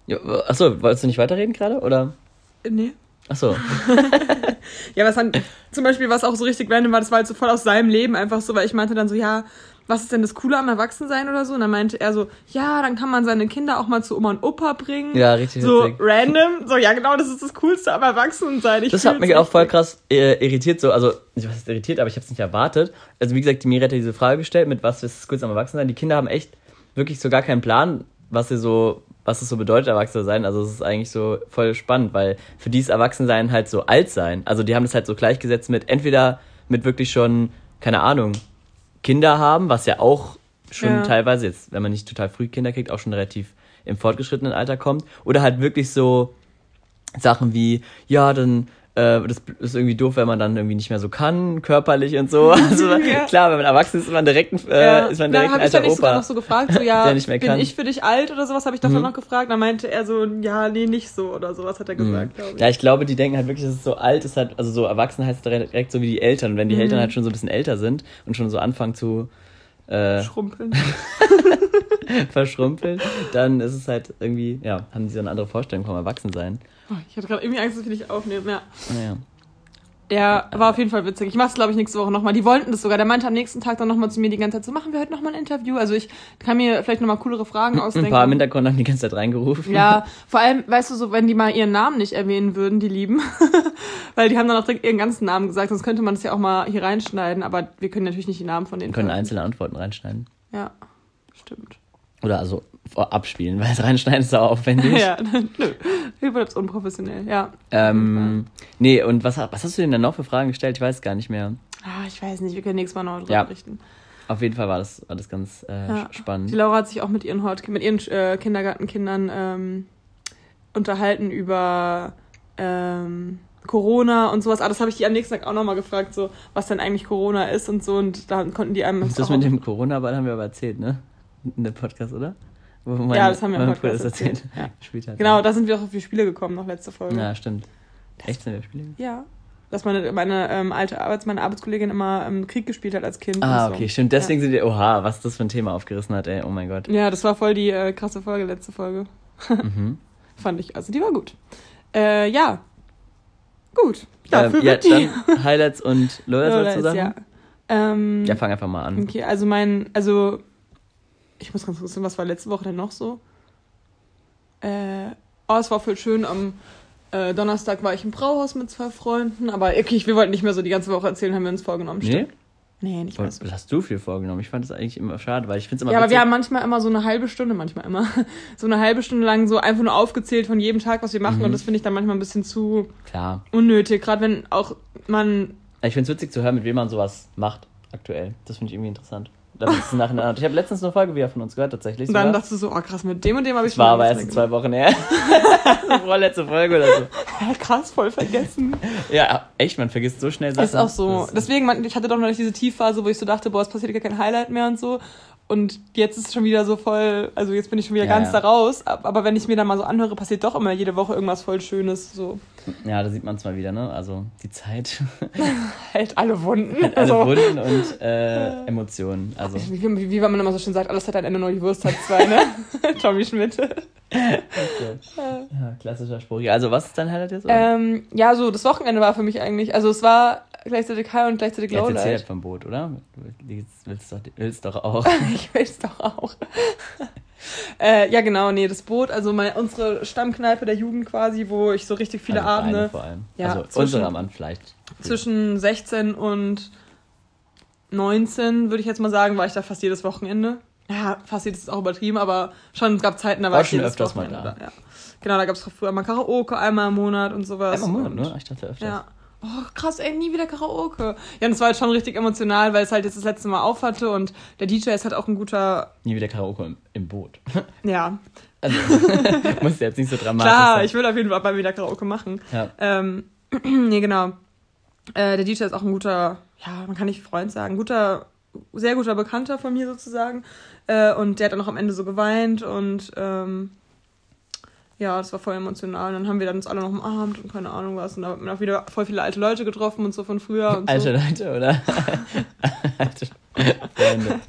Ja, achso, wolltest du nicht weiterreden gerade, oder? Äh, Nee. Achso. *laughs* Ja, was dann zum Beispiel, was auch so richtig random war, das war halt so voll aus seinem Leben einfach so, weil ich meinte dann so, ja, was ist denn das Coole am Erwachsensein oder so? Und dann meinte er so, ja, dann kann man seine Kinder auch mal zu Oma und Opa bringen. Ja, richtig So witzig. random. So, ja, genau, das ist das Coolste am Erwachsensein. Ich Das hat mich auch voll richtig. krass äh, irritiert, so, also, ich weiß nicht irritiert, aber ich habe es nicht erwartet. Also, wie gesagt, die Miri hat ja diese Frage gestellt, mit was ist das Coolste am Erwachsensein. Die Kinder haben echt wirklich so gar keinen Plan, was sie so, was es so bedeutet, erwachsen zu sein. Also, es ist eigentlich so voll spannend, weil für die ist Erwachsensein halt so alt sein. Also, die haben das halt so gleichgesetzt mit, entweder mit wirklich schon, keine Ahnung, Kinder haben, was ja auch schon Ja. teilweise jetzt, wenn man nicht total früh Kinder kriegt, auch schon relativ im fortgeschrittenen Alter kommt. Oder halt wirklich so Sachen wie, ja, dann äh, das ist irgendwie doof, wenn man dann irgendwie nicht mehr so kann, körperlich und so. *laughs* Also Ja. klar, wenn man erwachsen ist, ist man direkt ein, äh, Ja, ist man da direkt ein habe ich dann alter nicht sogar Opa. noch so gefragt, so ja, *laughs* bin kann. ich für dich alt oder sowas, habe ich doch Mhm. dann noch gefragt. Dann meinte er so, ja, nee, nicht so oder sowas hat er gesagt, glaube ich. Ja, ich glaube, die denken halt wirklich, dass es so alt ist, halt, also so erwachsen heißt direkt, direkt so wie die Eltern. Und wenn die Mhm. Eltern halt schon so ein bisschen älter sind und schon so anfangen zu äh, Schrumpeln. *laughs* verschrumpeln, dann ist es halt irgendwie, ja, haben die so eine andere Vorstellung vom Erwachsensein. Oh, ich hatte gerade irgendwie Angst, dass wir nicht aufnehmen, ja. Naja. Ja, war auf jeden Fall witzig. Ich mach's, glaube ich, nächste Woche nochmal. Die wollten das sogar. Der meinte am nächsten Tag dann nochmal zu mir die ganze Zeit, so machen wir heute nochmal ein Interview. Also ich kann mir vielleicht nochmal coolere Fragen Ein ausdenken. paar im Hintergrund haben die ganze Zeit reingerufen. Ja, vor allem, weißt du, so wenn die mal ihren Namen nicht erwähnen würden, die Lieben, *laughs* weil die haben dann auch direkt ihren ganzen Namen gesagt, sonst könnte man das ja auch mal hier reinschneiden, aber wir können natürlich nicht die Namen von denen Wir können einzelne Antworten reinschneiden. Ja, stimmt. Oder also abspielen, *laughs* weil es reinschneiden ist auch aufwendig. ja, *laughs* nö. Überhaupt unprofessionell, ja. Ähm, nee, und was, was hast du denn dann noch für Fragen gestellt? Ich weiß gar nicht mehr. Ah, ich weiß nicht, wir können nächstes Mal noch drüber Ja. berichten. Auf jeden Fall war das, war das ganz äh, Ja. Die spannend. Laura hat sich auch mit ihren, Hort mit ihren äh, Kindergartenkindern ähm, unterhalten über ähm, Corona und sowas. Aber das habe ich die am nächsten Tag auch nochmal gefragt, so was denn eigentlich Corona ist und so. Und da konnten die einem Das mit dem Corona-Ball haben wir aber erzählt, ne? In dem Podcast, oder? Wo mein, Ja, das haben wir im Podcast das erzählt. erzählt. Ja. *laughs* Gespielt hat. Genau, da sind wir auch auf die Spiele gekommen, noch letzte Folge. Ja, stimmt. Echt sind wir Spiele? Ja. Dass meine, meine ähm, alte Arbeits-, meine Arbeitskollegin immer ähm, Krieg gespielt hat als Kind. Ah, so. okay, stimmt. Deswegen sind wir, oha, was das für ein Thema aufgerissen hat, ey. Oh mein Gott. Ja, das war voll die äh, krasse Folge, letzte Folge. *laughs* Mhm. Fand ich. Also die war gut. Äh, ja. Gut. Dafür ähm, ja, wird die. dann Highlights und Lowlights *laughs* Lowlights, dazu sagen? ja. Ähm, Ja, fang einfach mal an. Okay, also mein, also ich muss ganz kurz sagen, was war letzte Woche denn noch so? Äh, oh, es war voll schön. Am äh, Donnerstag war ich im Brauhaus mit zwei Freunden, aber okay, wir wollten nicht mehr so die ganze Woche erzählen, haben wir uns vorgenommen. Nee? stimmt. Nee, nicht mehr Was so. hast du viel vorgenommen? Ich fand das eigentlich immer schade, weil ich finde es immer Ja, aber wir haben manchmal immer so eine halbe Stunde, manchmal immer, *laughs* so eine halbe Stunde lang so einfach nur aufgezählt von jedem Tag, was wir machen Mhm. und das finde ich dann manchmal ein bisschen zu Klar. unnötig, gerade wenn auch man Ich finde es witzig zu hören, mit wem man sowas macht aktuell. Das finde ich irgendwie interessant. Damit es nacheinander. Ich habe letztens eine Folge wieder von uns gehört, tatsächlich. dann sogar. dachtest du so, oh krass, mit dem und dem habe ich Das war aber erst in zwei Wochen her. *laughs* *laughs* Vorletzte Folge oder so. gemacht. krass, voll vergessen. Ja, echt, man vergisst so schnell Sachen. Ist auch so. Deswegen, man, ich hatte doch noch nicht diese Tiefphase, wo ich so dachte, boah, es passiert gar kein Highlight mehr und so. Und jetzt ist es schon wieder so voll, also jetzt bin ich schon wieder Ja, ganz ja. da raus. Ab- Aber wenn ich mir dann mal so anhöre, passiert doch immer jede Woche irgendwas voll Schönes. So Ja, da sieht man es mal wieder, ne? Also die Zeit, hält *laughs* alle Wunden. alle also, Wunden und äh, *laughs* Emotionen. Also wie, wie, wie man immer so schön sagt, alles hat ein Ende, nur die Wurst hat zwei, ne? *laughs* Tommy Schmidt. ja, klassischer Spruch. Also was ist dein Highlight jetzt? Ähm, ja, so, das Wochenende war für mich eigentlich, also es war gleichzeitig High und gleichzeitig Jetzt erzähl halt Lowlight. vom Boot, oder? Du willst, willst, doch, willst doch auch. Ich weiß doch auch. äh, ja, genau, nee, das Boot, also mein, unsere Stammkneipe der Jugend quasi, wo ich so richtig viele Also Abende vor allem. Ja, also zwischen- unsere am Anfang vielleicht. zwischen 16 und 19, würde ich jetzt mal sagen, war ich da fast jedes Wochenende. Ja, fast jedes ist auch übertrieben, aber schon, es gab Zeiten, da war War ich schon jedes öfters mal Wochenende da. Ja. Genau, da gab es früher mal Karaoke einmal im Monat und sowas. Einmal im Monat, ne? Ich dachte öfters. Ja. Oh krass, ey, nie wieder Karaoke. Ja, und es war halt schon richtig emotional, weil es halt jetzt das letzte Mal aufhatte und der DJ ist halt auch ein guter, Nie wieder Karaoke im, im Boot. *laughs* ja. Also, *laughs* muss jetzt nicht so dramatisch Klar, sein. ich will auf jeden Fall mal wieder Karaoke machen. Ja. Ähm, *clears throat* nee, genau. Äh, der DJ ist auch ein guter, ja, man kann nicht Freund sagen, guter, sehr guter Bekannter von mir sozusagen. Äh, und der hat dann auch am Ende so geweint und ähm, ja, das war voll emotional. Und dann haben wir dann uns alle noch umarmt und keine Ahnung was. Und da hat man auch wieder voll viele alte Leute getroffen und so von früher und Alte so. Leute, oder? *laughs* Alte Freunde.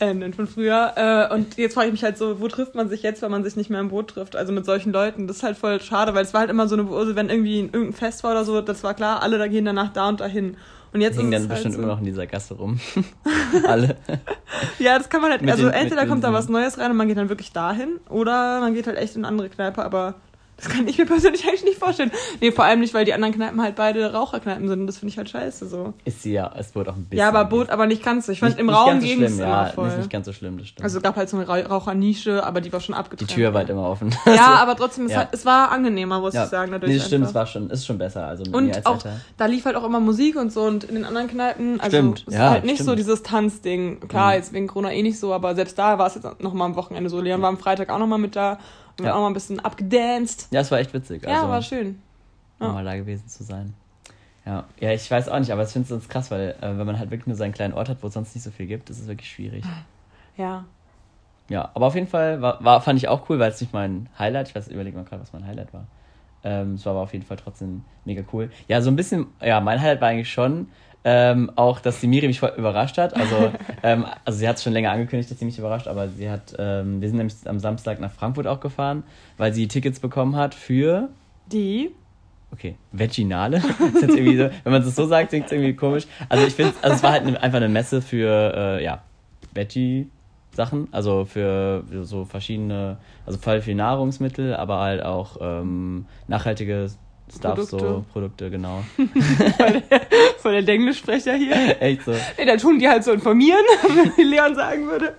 Äh, nein, von früher. Äh, und jetzt frage ich mich halt so, wo trifft man sich jetzt, wenn man sich nicht mehr im Boot trifft? Also mit solchen Leuten. Das ist halt voll schade, weil es war halt immer so eine, also wenn irgendwie irgendein Fest war oder so, das war klar, alle da gehen danach da und dahin. Und jetzt Hingen dann halt bestimmt so. immer noch in dieser Gasse rum. *laughs* Alle. Ja, das kann man halt, Mit also den- entweder kommt da was Neues rein und man geht dann wirklich dahin, oder man geht halt echt in eine andere Kneipe, aber das kann ich mir persönlich *laughs* eigentlich nicht vorstellen. Nee, vor allem nicht, weil die anderen Kneipen halt beide Raucherkneipen sind und das finde ich halt scheiße so. Ist sie ja, es wurde auch ein bisschen. Ja, aber Boot, aber nicht ganz so. Ich fand Nicht- im nicht Raum so ging es ja, voll. Ist nicht ganz so schlimm, das stimmt. Also gab halt so eine Ra Rauchernische, aber die war schon die abgetrennt. Tür war halt immer offen. *laughs* Ja, aber trotzdem, es, Ja. hat, es war angenehmer, muss ja. ich sagen. Dadurch nee, das stimmt, einfach. es war schon, ist schon besser. Also mit Und als auch, Alter. da lief halt auch immer Musik und so und in den anderen Kneipen, also Stimmt, es ja, ist halt nicht stimmt. so dieses Tanzding. Klar, Mhm. jetzt wegen Corona eh nicht so, aber selbst da war es jetzt noch mal am Wochenende so. Leon war am Freitag auch noch mal mit da wir Ja. haben auch mal ein bisschen abgedanced. Ja, es war echt witzig. Ja, also, war schön. ja. mal da gewesen zu sein. Ja, ja, ich weiß auch nicht, aber ich finde es sonst krass, weil äh, wenn man halt wirklich nur seinen kleinen Ort hat, wo es sonst nicht so viel gibt, ist es wirklich schwierig. Ja. Ja, aber auf jeden Fall war, war fand ich auch cool, weil es nicht mein Highlight, ich weiß, überlege mal gerade, was mein Highlight war. Ähm, es war aber auf jeden Fall trotzdem mega cool. Ja, so ein bisschen, ja, mein Highlight war eigentlich schon ähm, auch, dass die Miri mich voll überrascht hat. Also, *laughs* ähm, also sie hat es schon länger angekündigt, dass sie mich überrascht, aber sie hat, ähm, wir sind nämlich am Samstag nach Frankfurt auch gefahren, weil sie Tickets bekommen hat für Die? Okay, Veginale. *laughs* ist jetzt irgendwie so, wenn man es so sagt, klingt es irgendwie komisch. Also ich finde, also es war halt eine, einfach eine Messe für äh, ja Veggie-Sachen, also für so verschiedene, also voll viel Nahrungsmittel, aber halt auch ähm, nachhaltige Stuff, so Produkte. Produkte, genau. *laughs* Voll der Englischsprecher hier. *laughs* Echt so. Nee, da tun die halt so informieren, *laughs* wie Leon sagen würde.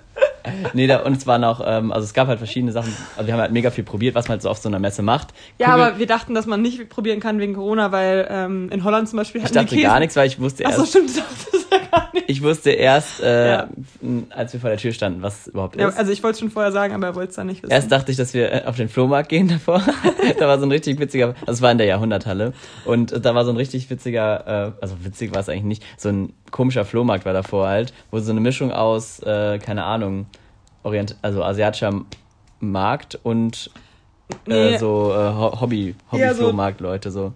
Nee, da, und es waren auch, ähm, also es gab halt verschiedene Sachen, also wir haben halt mega viel probiert, was man halt so auf so einer Messe macht. Ja, Kugel- aber wir dachten, dass man nicht probieren kann wegen Corona, weil ähm, in Holland zum Beispiel ich hatten dachte die Käse. gar nichts, weil ich wusste erst, Achso, stimmt, du dachtest gar *laughs* nicht. ich wusste erst, äh, Ja. als wir vor der Tür standen, was überhaupt Ja, ist. also ich wollte es schon vorher sagen, aber er wollte es dann nicht wissen. Erst dachte ich, dass wir äh, auf den Flohmarkt gehen davor. *laughs* da war so ein richtig witziger, das war in der Jahrhunderthalle. Und da war so ein richtig witziger, äh, also witzig war es eigentlich nicht, so ein komischer Flohmarkt war davor halt, wo so eine Mischung aus, äh, keine Ahnung, Orient, also asiatischer Markt und äh, Nee. so äh, Ho- Hobby, Ja, so- Hobby-Flohmarkt-Leute so.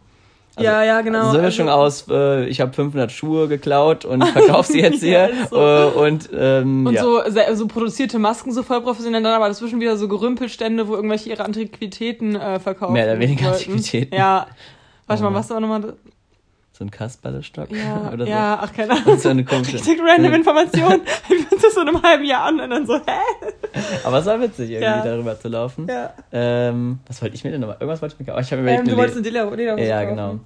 Also, ja, ja, genau. so eine Mischung also- aus, äh, ich habe 500 Schuhe geklaut und *laughs* verkaufe sie jetzt hier. Ja, so. äh, und ähm, Und ja. so, so produzierte Masken so voll professionell, dann aber dazwischen wieder so Gerümpelstände, wo irgendwelche ihre Antiquitäten äh, verkaufen. Mehr oder weniger wollten. Antiquitäten. Ja. *laughs* Warte Oh. mal, was war nochmal? So ein Kasperlestock Ja, *laughs* oder so. ja, ach, keine Ahnung. *laughs* So eine komische. Richtig random Information. Wir uns *laughs* das so in einem halben Jahr an und dann so, hä? Aber es war witzig, irgendwie Ja. darüber zu laufen. Ja. Ähm, was wollte ich mir denn nochmal? Irgendwas wollte ich mir kaufen. Oh, ich habe mir Ähm, du wolltest eine Leder Lederhose Ja, kaufen. genau.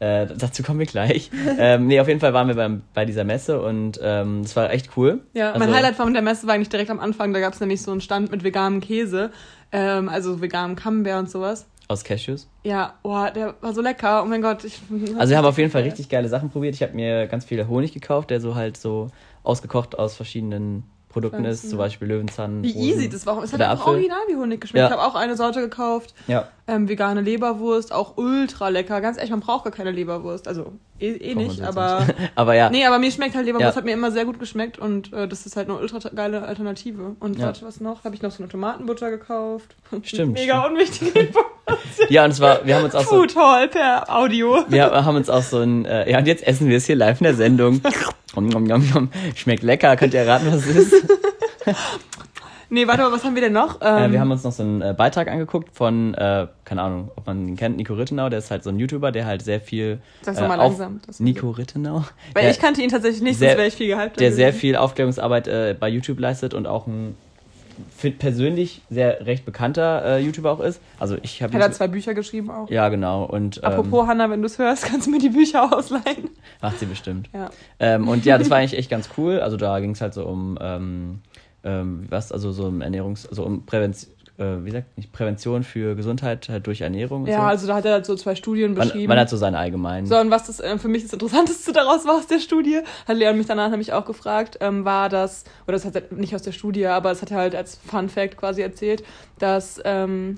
Äh, dazu kommen wir gleich. ähm, nee, auf jeden Fall waren wir beim, bei dieser Messe und ähm, das war echt cool. Ja, Also- mein Highlight von der Messe war eigentlich direkt am Anfang. Da gab es nämlich so einen Stand mit veganem Käse, ähm, also veganem Camembert und sowas. Aus Cashews. Ja, boah, der war so lecker. Oh mein Gott. Ich, Also wir haben auf jeden Fall richtig geile Sachen probiert. Ich habe mir ganz viel Honig gekauft, der so halt so ausgekocht aus verschiedenen Produkten ist, Pflanzen. zum Beispiel Löwenzahn. Wie Rosen. easy das war. Es hat einfach original wie Honig geschmeckt. Ja. Ich habe auch eine Sorte gekauft. Ja, Ähm, vegane Leberwurst, auch ultra lecker. Ganz ehrlich, man braucht gar keine Leberwurst. Also eh, eh nicht, aber. nicht. *laughs* aber ja. Nee, aber mir schmeckt halt Leberwurst, Ja. hat mir immer sehr gut geschmeckt und äh, das ist halt eine ultra geile Alternative. Und Ja. warte, was noch? Habe ich noch so eine Tomatenbutter gekauft. *laughs* Stimmt, Mega unwichtige Info. *laughs* *laughs* Ja, und es war, wir haben uns auch so, Food Hall per Audio. wir haben uns auch so ein, äh, ja, und jetzt essen wir es hier live in der Sendung. Schmeckt lecker, könnt ihr erraten, was es ist? *laughs* Nee, warte mal, was haben wir denn noch? Äh, Ähm, wir haben uns noch so einen äh, Beitrag angeguckt von, äh, keine Ahnung, ob man ihn kennt, Nico Rittenau, der ist halt so ein YouTuber, der halt sehr viel. Sag's äh, mal langsam. Nico Rittenau? Weil ich kannte ihn tatsächlich nicht, sehr- sonst wäre ich viel gehypt. der gewesen. sehr viel Aufklärungsarbeit äh, bei YouTube leistet und auch ein fi- persönlich sehr recht bekannter äh, YouTuber auch ist. Also ich habe Er hat zwei Bücher geschrieben auch. Ja, genau. Und ähm, Apropos, Hanna, wenn du es hörst, *laughs* kannst du mir die Bücher ausleihen. macht sie bestimmt. Ja. Ähm, und ja, das war *laughs* eigentlich echt ganz cool. Also da ging es halt so um ähm, ähm, was, also so um Ernährungs-, also um Prävention, wie sagt nicht, Prävention für Gesundheit halt durch Ernährung. Ja, so. also da hat er halt so zwei Studien man, beschrieben. man hat so seine allgemeinen. So, und was das äh, für mich das Interessanteste *laughs* daraus war aus der Studie, hat Leon mich danach nämlich auch gefragt, ähm, war das, oder das hat er nicht aus der Studie, aber es hat er halt als Fun Fact quasi erzählt, dass, ähm,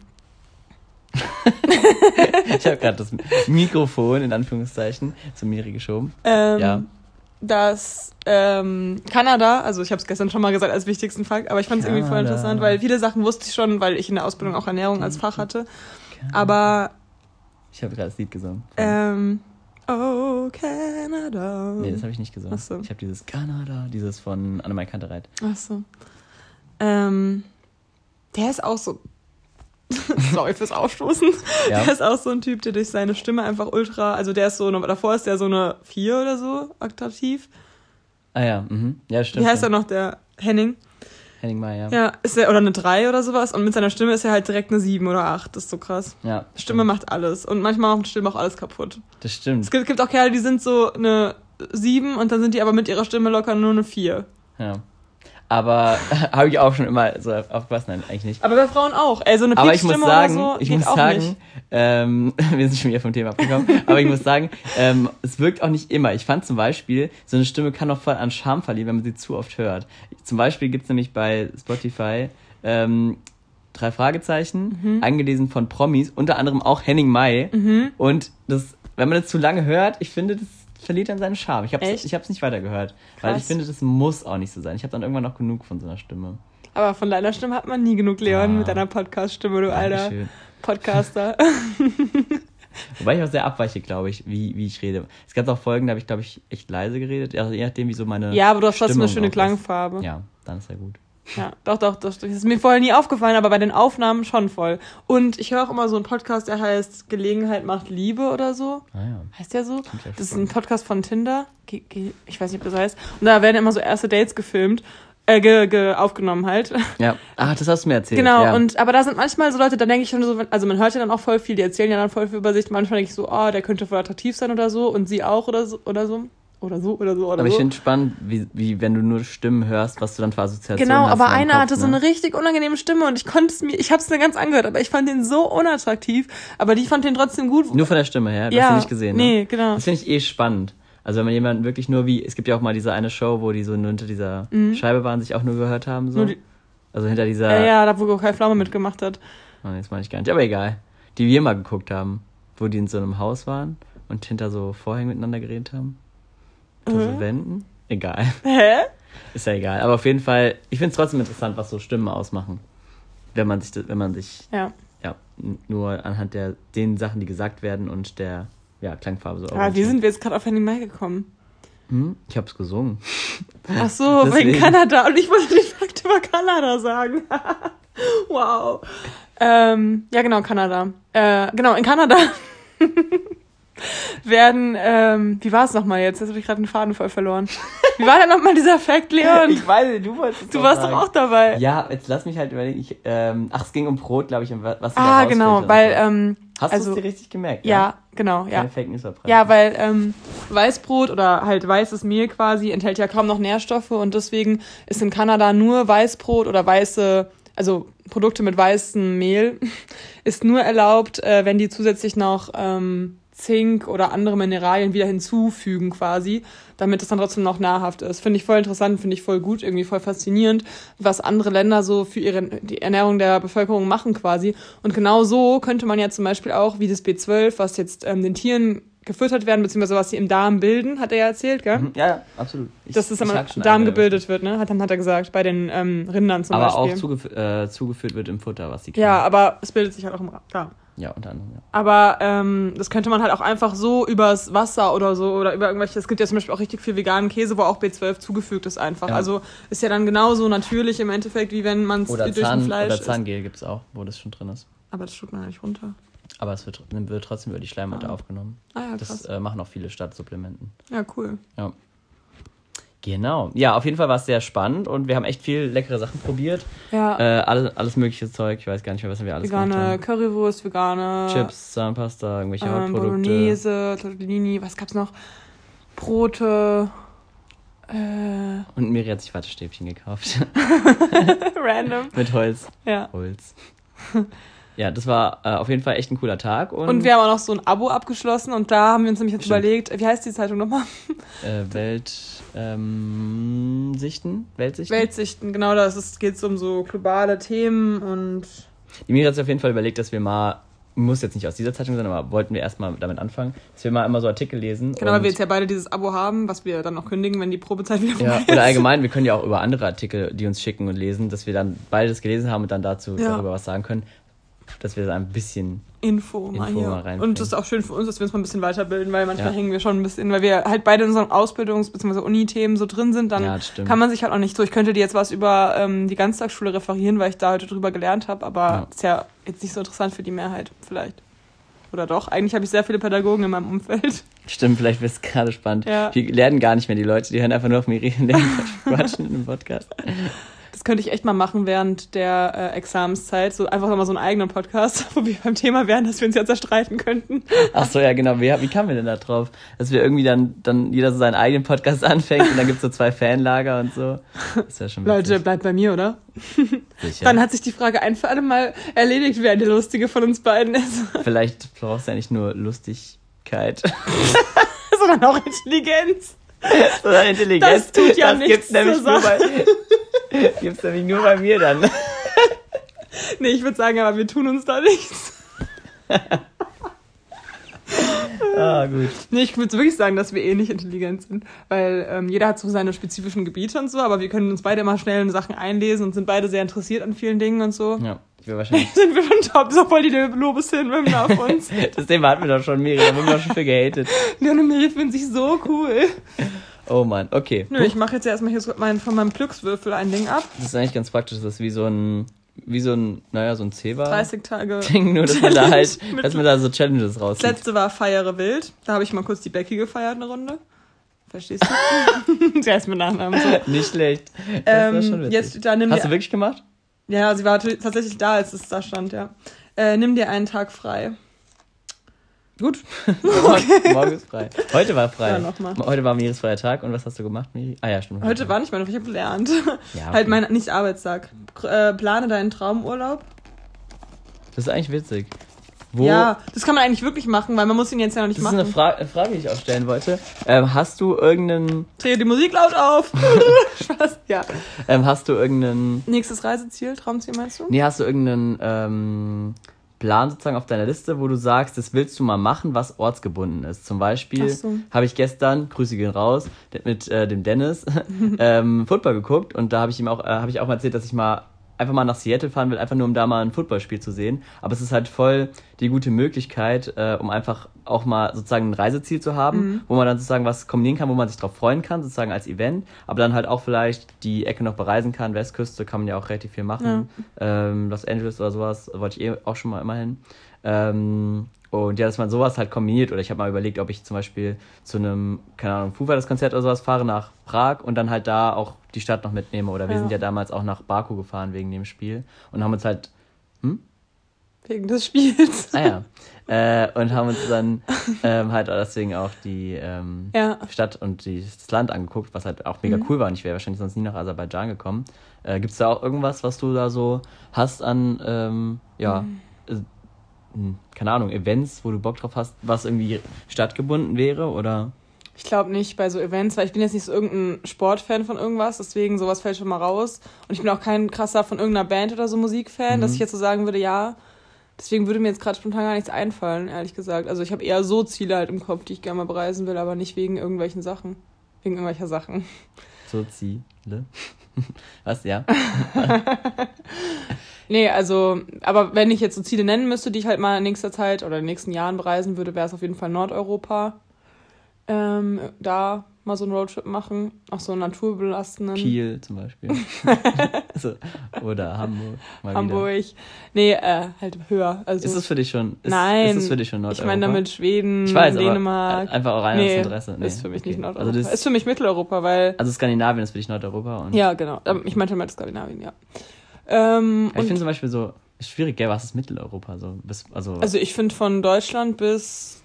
*laughs* Ich habe gerade das Mikrofon in Anführungszeichen zu Miri geschoben. ähm, Ja. Dass ähm, Kanada, also ich habe es gestern schon mal gesagt als wichtigsten Fakt, aber ich fand es irgendwie voll interessant, weil viele Sachen wusste ich schon, weil ich in der Ausbildung auch Ernährung als Fach hatte. Aber, Ich habe gerade das Lied gesungen. ähm, oh, Canada. nee, das habe ich nicht gesungen. Ach so. Ich habe dieses Kanada, dieses von Annemai Kantereit. Ach so. Ähm, der ist auch so. *laughs* Sorry fürs Aufstoßen. Ja. Der ist auch so ein Typ, der durch seine Stimme einfach ultra. Also der ist so, eine, davor ist der so eine 4 oder so, aktativ. Ah ja, mhm. ja, stimmt. Wie heißt er ja. noch, der Henning? Henning May, ja. Ja, ist er, oder eine 3 oder sowas. Und mit seiner Stimme ist er halt direkt eine 7 oder 8. Das ist so krass. Ja, Stimme macht alles. Und manchmal macht Stimme auch alles kaputt. Das stimmt. Es gibt, gibt auch Kerle, die sind so eine 7 und dann sind die aber mit ihrer Stimme locker nur eine 4. Ja. Aber *laughs* habe ich auch schon immer so aufgepasst? Nein, eigentlich nicht. Aber bei Frauen auch. So eine Aber ich muss sagen, so ich muss sagen, ähm, *laughs* wir sind schon wieder vom Thema abgekommen, aber ich muss sagen, ähm, es wirkt auch nicht immer. Ich fand zum Beispiel, so eine Stimme kann auch voll an Charme verlieren, wenn man sie zu oft hört. Zum Beispiel gibt's nämlich bei Spotify ähm, drei Fragezeichen, Mhm. angelesen von Promis, unter anderem auch Henning May. Mhm. Und das, wenn man das zu lange hört, ich finde, das verliert dann seinen Charme. Ich habe hab's nicht weitergehört, weil ich Krass. finde, das muss auch nicht so sein. Ich habe dann irgendwann noch genug von so einer Stimme. Aber von deiner Stimme hat man nie genug, Leon, Ah. mit deiner Podcast-Stimme, du alter. Podcaster. *laughs* Wobei ich auch sehr abweiche, glaube ich, wie, wie ich rede. Es gab auch Folgen, da habe ich, glaube ich, echt leise geredet. Also je nachdem, wie so meine. ja, aber du hast trotzdem eine schöne ist. Klangfarbe. Ja. Ja, dann ist ja gut. Doch, doch, das, das ist mir vorher nie aufgefallen, aber bei den Aufnahmen schon voll. Und ich höre auch immer so einen Podcast, der heißt Gelegenheit macht Liebe oder so. Ah ja. Heißt der so? Ja Das ist ein. Podcast von Tinder. Ich weiß nicht, ob das heißt. Und da werden immer so erste Dates gefilmt. Äh, ge ge aufgenommen halt. Ja. Ah, das hast du mir erzählt. Genau, ja. und aber da sind manchmal so Leute, da denke ich schon so, also man hört ja dann auch voll viel, die erzählen ja dann voll viel über sich. Manchmal denke ich so, oh, der könnte voll attraktiv sein oder so und sie auch oder so oder so. Oder so oder so oder Aber ich so. finde spannend, wie, wie wenn du nur Stimmen hörst, was du dann für Assoziationen Genau, hast. aber in deinem einer Kopf, hatte so ne? eine richtig unangenehme Stimme und ich konnte es mir, ich habe es mir ganz angehört, aber ich fand den so unattraktiv, aber die fand den trotzdem gut. Nur von der Stimme her, du ja, hast ihn nicht gesehen. Nee, Ne? genau. Das finde ich eh spannend. Also wenn man jemanden wirklich nur wie, es gibt ja auch mal diese eine Show, wo die so nur hinter dieser Scheibe waren, sich auch nur gehört haben. So. Mhm. Die- also hinter dieser. Ja, ja, da wo Kai Pflaume mitgemacht hat. Oh, das meine ich gar nicht. Aber egal. Die wir mal geguckt haben, wo die in so einem Haus waren und hinter so Vorhängen miteinander geredet haben. So Mhm. Wänden. Egal. Hä? Ist ja egal. Aber auf jeden Fall, ich finde es trotzdem interessant, was so Stimmen ausmachen. Wenn man sich, das- wenn man sich, Ja. ja, nur anhand der, den Sachen, die gesagt werden und der, ja, Klangfarbe so Aber wie orientiert. sind wir jetzt gerade auf Henning Mai gekommen? Hm? Ich hab's gesungen. *laughs* Ach so, *laughs* Deswegen. wegen Kanada. Und ich wollte den Fakt über Kanada sagen. *laughs* wow. Ähm, ja, genau, Kanada. Äh, genau, in Kanada *laughs* werden, ähm, wie war es nochmal jetzt? Jetzt habe ich gerade den Faden voll verloren. Wie war denn nochmal dieser Fakt, Leon? Ich weiß nicht, du wolltest es Du warst sagen. doch auch dabei. Ja, jetzt lass mich halt überlegen. Ich, ähm, ach, es ging um Brot, glaube ich, wa- was da ah, genau, weil, so. ähm, Hast also, du es dir richtig gemerkt? ja, genau, ja. Keine Fake News. Ja, weil ähm, Weißbrot oder halt weißes Mehl quasi enthält ja kaum noch Nährstoffe und deswegen ist in Kanada nur Weißbrot oder weiße, also Produkte mit weißem Mehl, *laughs* ist nur erlaubt, äh, wenn die zusätzlich noch ähm, Zink oder andere Mineralien wieder hinzufügen quasi, damit es dann trotzdem noch nahrhaft ist. Finde ich voll interessant, finde ich voll gut, irgendwie voll faszinierend, was andere Länder so für ihre die Ernährung der Bevölkerung machen quasi. Und genau so könnte man ja zum Beispiel auch, wie das B12, was jetzt ähm, den Tieren gefüttert werden, beziehungsweise was sie im Darm bilden, hat er ja erzählt, gell? Mhm, Ja, ja, absolut. Ich, Dass es im Darm gebildet wird, ne? Hat, dann hat er gesagt, bei den ähm, Rindern zum Aber Beispiel. auch zugef äh, zugeführt wird im Futter, was sie kriegen. ja, aber es bildet sich halt auch im Darm. Ja, unter anderem, ja. Aber ähm, das könnte man halt auch einfach so übers Wasser oder so oder über irgendwelche. Es gibt ja zum Beispiel auch richtig viel veganen Käse, wo auch B12 zugefügt ist einfach. Ja. Also ist ja dann genauso natürlich im Endeffekt, wie wenn man es durch Zahn, ein Fleisch oder. Zahngel gibt's auch, wo das schon drin ist. Aber das schluckt man ja nicht runter. Aber es wird, wird trotzdem über die Schleimhaut Ah. aufgenommen. Ah ja, Das krass. äh, machen auch viele Stadtsupplementen. Ja, cool. Ja. Genau. Ja, auf jeden Fall war es sehr spannend und wir haben echt viel leckere Sachen probiert. Ja, Äh, alles, alles mögliche Zeug. Ich weiß gar nicht mehr, was wir alles gemacht vegane haben. Currywurst, vegane Chips, Zahnpasta, irgendwelche ähm, Hautprodukte. Bolognese, Tortellini, was gab's noch? Brote, äh, Und Miri hat sich Wattestäbchen gekauft. *laughs* random. *laughs* Mit Holz. Ja. Holz. *laughs* ja, das war äh, auf jeden Fall echt ein cooler Tag. Und, Und wir haben auch noch so ein Abo abgeschlossen und da haben wir uns nämlich jetzt Stimmt. überlegt, wie heißt die Zeitung nochmal? äh, Welt, ähm, Sichten? Weltsichten? Weltsichten, genau, das geht um so globale Themen und Die Miri hat sich auf jeden Fall überlegt, dass wir mal, muss jetzt nicht aus dieser Zeitung sein, aber wollten wir erstmal damit anfangen, dass wir mal immer so Artikel lesen. genau, weil wir jetzt ja beide dieses Abo haben, was wir dann noch kündigen, wenn die Probezeit wieder ja, vorbei ist. oder allgemein, wir können ja auch über andere Artikel, die uns schicken und lesen, dass wir dann beides gelesen haben und dann dazu Ja. darüber was sagen können, dass wir da ein bisschen Info mal Info mal und das ist auch schön für uns, dass wir uns mal ein bisschen weiterbilden, weil manchmal Ja. hängen wir schon ein bisschen, weil wir halt beide in unseren Ausbildungs- bzw. Uni-Themen so drin sind, dann Ja, kann man sich halt auch nicht so. Ich könnte dir jetzt was über ähm, die Ganztagsschule referieren, weil ich da heute drüber gelernt habe, aber Ja. ist ja jetzt nicht so interessant für die Mehrheit, vielleicht. Oder doch? Eigentlich habe ich sehr viele Pädagogen in meinem Umfeld. *laughs* Stimmt, vielleicht wird es gerade spannend. Ja. Die lernen gar nicht mehr die Leute, die hören einfach nur auf und lernen *laughs* quatschen im Podcast. Könnte ich echt mal machen während der äh, Examenszeit. So einfach mal so einen eigenen Podcast, *laughs* wo wir beim Thema wären, dass wir uns ja zerstreiten könnten. Ach so, ja, genau. Wie, wie kamen wir denn da drauf? Dass wir irgendwie dann, dann jeder so seinen eigenen Podcast *laughs* anfängt und dann gibt's so zwei Fanlager und so. Das wäre schon witzig. Leute, bleibt bei mir, oder? Sicher. Dann hat sich die Frage ein für alle Mal erledigt, wer der Lustige von uns beiden ist. *laughs* Vielleicht brauchst du ja nicht nur Lustigkeit, Sondern auch Intelligenz. Sondern Intelligenz. Das tut ja das nichts gibt's nämlich nur bei, *laughs* gibt's nämlich nur bei mir dann. *laughs* Nee, ich würde sagen, aber wir tun uns da nichts. *laughs* Ah, gut. Nee, ich würde wirklich sagen, dass wir eh nicht intelligent sind. Weil ähm, jeder hat so seine spezifischen Gebiete und so, aber wir können uns beide immer schnell in Sachen einlesen und sind beide sehr interessiert an vielen Dingen und so. Ja, ich wäre wahrscheinlich. Sind wir schon *laughs* top, so voll die Lobeshymnen auf uns. *laughs* Das Thema hatten wir doch schon, Miri, da wurden wir doch schon für gehatet. Leon und Miri finden sich so cool. Oh Mann, okay. Nö, ich mache jetzt ja erstmal hier so mein, von meinem Glückswürfel ein Ding ab. Das ist eigentlich ganz praktisch. Das ist wie so ein, wie so ein, naja, so ein Zebra. 30 Tage. Ding, *laughs* nur dass man da halt, dass man da so Challenges Das rauszieht. letzte war Feiere wild. Da habe ich mal kurz die Becky gefeiert, eine Runde. Verstehst du? Sie heißt mit Nachnamen so. Nicht schlecht. Das war schon Ähm, witzig. jetzt, da nimm Hast du wirklich gemacht? Ja, sie war tatsächlich da, als es da stand, ja. Äh, nimm dir einen Tag frei. Gut. *laughs* *laughs* Morgen, morgen ist frei. Heute war frei. Ja, nochmal. Heute war Miris freier Tag. Und was hast du gemacht, Miri? Ah ja, stimmt. Heute war nicht mehr, ich habe gelernt. Ja, *laughs* okay. Halt mein, nicht Arbeitstag. Äh, plane deinen Traumurlaub. Das ist eigentlich witzig. Wo, Ja, das kann man eigentlich wirklich machen, weil man muss ihn jetzt ja noch nicht Das ist eine, machen. Fra Frage, die ich auch stellen wollte. Ähm, hast du irgendeinen, Drehe die Musik laut auf. *laughs* Spaß. Ja. ähm, hast du irgendeinen, Nächstes Reiseziel, Traumziel meinst du? nee, hast du irgendeinen ähm, Plan sozusagen auf deiner Liste, wo du sagst, das willst du mal machen, was ortsgebunden ist? Zum Beispiel so. habe ich gestern, Grüße gehen raus, mit äh, dem Dennis *laughs* ähm, Football geguckt und da habe ich ihm auch, äh, habe ich auch mal erzählt, dass ich mal einfach mal nach Seattle fahren will, einfach nur um da mal ein Footballspiel zu sehen. Aber es ist halt voll die gute Möglichkeit, äh, um einfach auch mal sozusagen ein Reiseziel zu haben, Mhm. wo man dann sozusagen was kombinieren kann, wo man sich drauf freuen kann, sozusagen als Event, aber dann halt auch vielleicht die Ecke noch bereisen kann. Westküste kann man ja auch relativ viel machen. Ähm, Los Angeles oder sowas wollte ich eh auch schon mal immer hin. Ähm, und ja, dass man sowas halt kombiniert. Oder ich habe mal überlegt, ob ich zum Beispiel zu einem, keine Ahnung, Foo Fighters Konzert oder sowas fahre nach Prag und dann halt da auch die Stadt noch mitnehme. Oder wir Ja. sind ja damals auch nach Baku gefahren wegen dem Spiel und haben uns halt, Wegen des Spiels. ah ja, äh, und haben uns dann ähm, halt deswegen auch die ähm, Ja. Stadt und die, das Land angeguckt, was halt auch mega Mhm. cool war. Und ich wäre wahrscheinlich sonst nie nach Aserbaidschan gekommen. Äh, Gibt es da auch irgendwas, was du da so hast an, ähm, ja, Mhm. Hm, keine Ahnung, Events, wo du Bock drauf hast, was irgendwie stadtgebunden wäre? Oder? Ich glaube nicht bei so Events, weil ich bin jetzt nicht so irgendein Sportfan von irgendwas, deswegen sowas fällt schon mal raus. Und ich bin auch kein krasser von irgendeiner Band oder so Musikfan, Mhm. dass ich jetzt so sagen würde, ja. Deswegen würde mir jetzt gerade spontan gar nichts einfallen, ehrlich gesagt. Also ich habe eher so Ziele halt im Kopf, die ich gerne mal bereisen will, aber nicht wegen irgendwelchen Sachen. Wegen irgendwelcher Sachen. So Ziele? *laughs* *laughs* was, ja? *laughs* Nee, also, aber wenn ich jetzt so Ziele nennen müsste, die ich halt mal in nächster Zeit oder in den nächsten Jahren bereisen würde, wäre es auf jeden Fall Nordeuropa. Ähm, da mal so einen Roadtrip machen, auch so einen naturbelastenden. Kiel zum Beispiel. *laughs* so, oder Hamburg. Mal Wieder. Hamburg. Nee, äh, halt höher. Also, Ist es für dich schon? Ist, nein. Ist es für dich schon ich Nordeuropa? meine damit Schweden, Ich weiß, Dänemark. einfach auch rein nee, aus Interesse. Nee, ist für mich okay. nicht Nordeuropa. Also, das, ist für mich Mitteleuropa, weil. also Skandinavien ist für dich Nordeuropa. Und Ja, genau. Ähm, Ich meinte mal Skandinavien, ja. Ähm, ich finde zum Beispiel so schwierig, gell, was ist Mitteleuropa? So, bis, also, also ich finde von Deutschland bis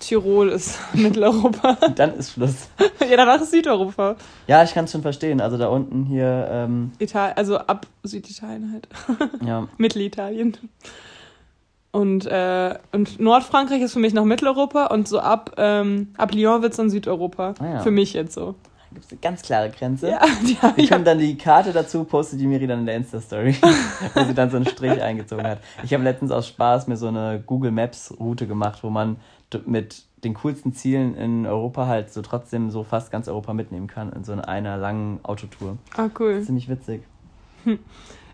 Tirol ist *laughs* Mitteleuropa. Dann ist Schluss. *laughs* ja, danach ist Südeuropa. Ja, ich kann es schon verstehen. Also da unten hier, ähm, Italien, also ab Süditalien halt. *laughs* ja. Mittelitalien. Und, äh, und Nordfrankreich ist für mich noch Mitteleuropa und so ab, ähm, ab Lyon wird es dann Südeuropa. Ah ja. Für mich jetzt so. Da gibt es eine ganz klare Grenze. Ja, die hab Wir ich können dann die Karte dazu, postet die Miri dann in der Insta-Story, wo sie dann so einen Strich eingezogen hat. Ich habe letztens aus Spaß mir so eine Google Maps-Route gemacht, wo man mit den coolsten Zielen in Europa halt so trotzdem so fast ganz Europa mitnehmen kann in so einer langen Autotour. Ah, cool. Ziemlich witzig.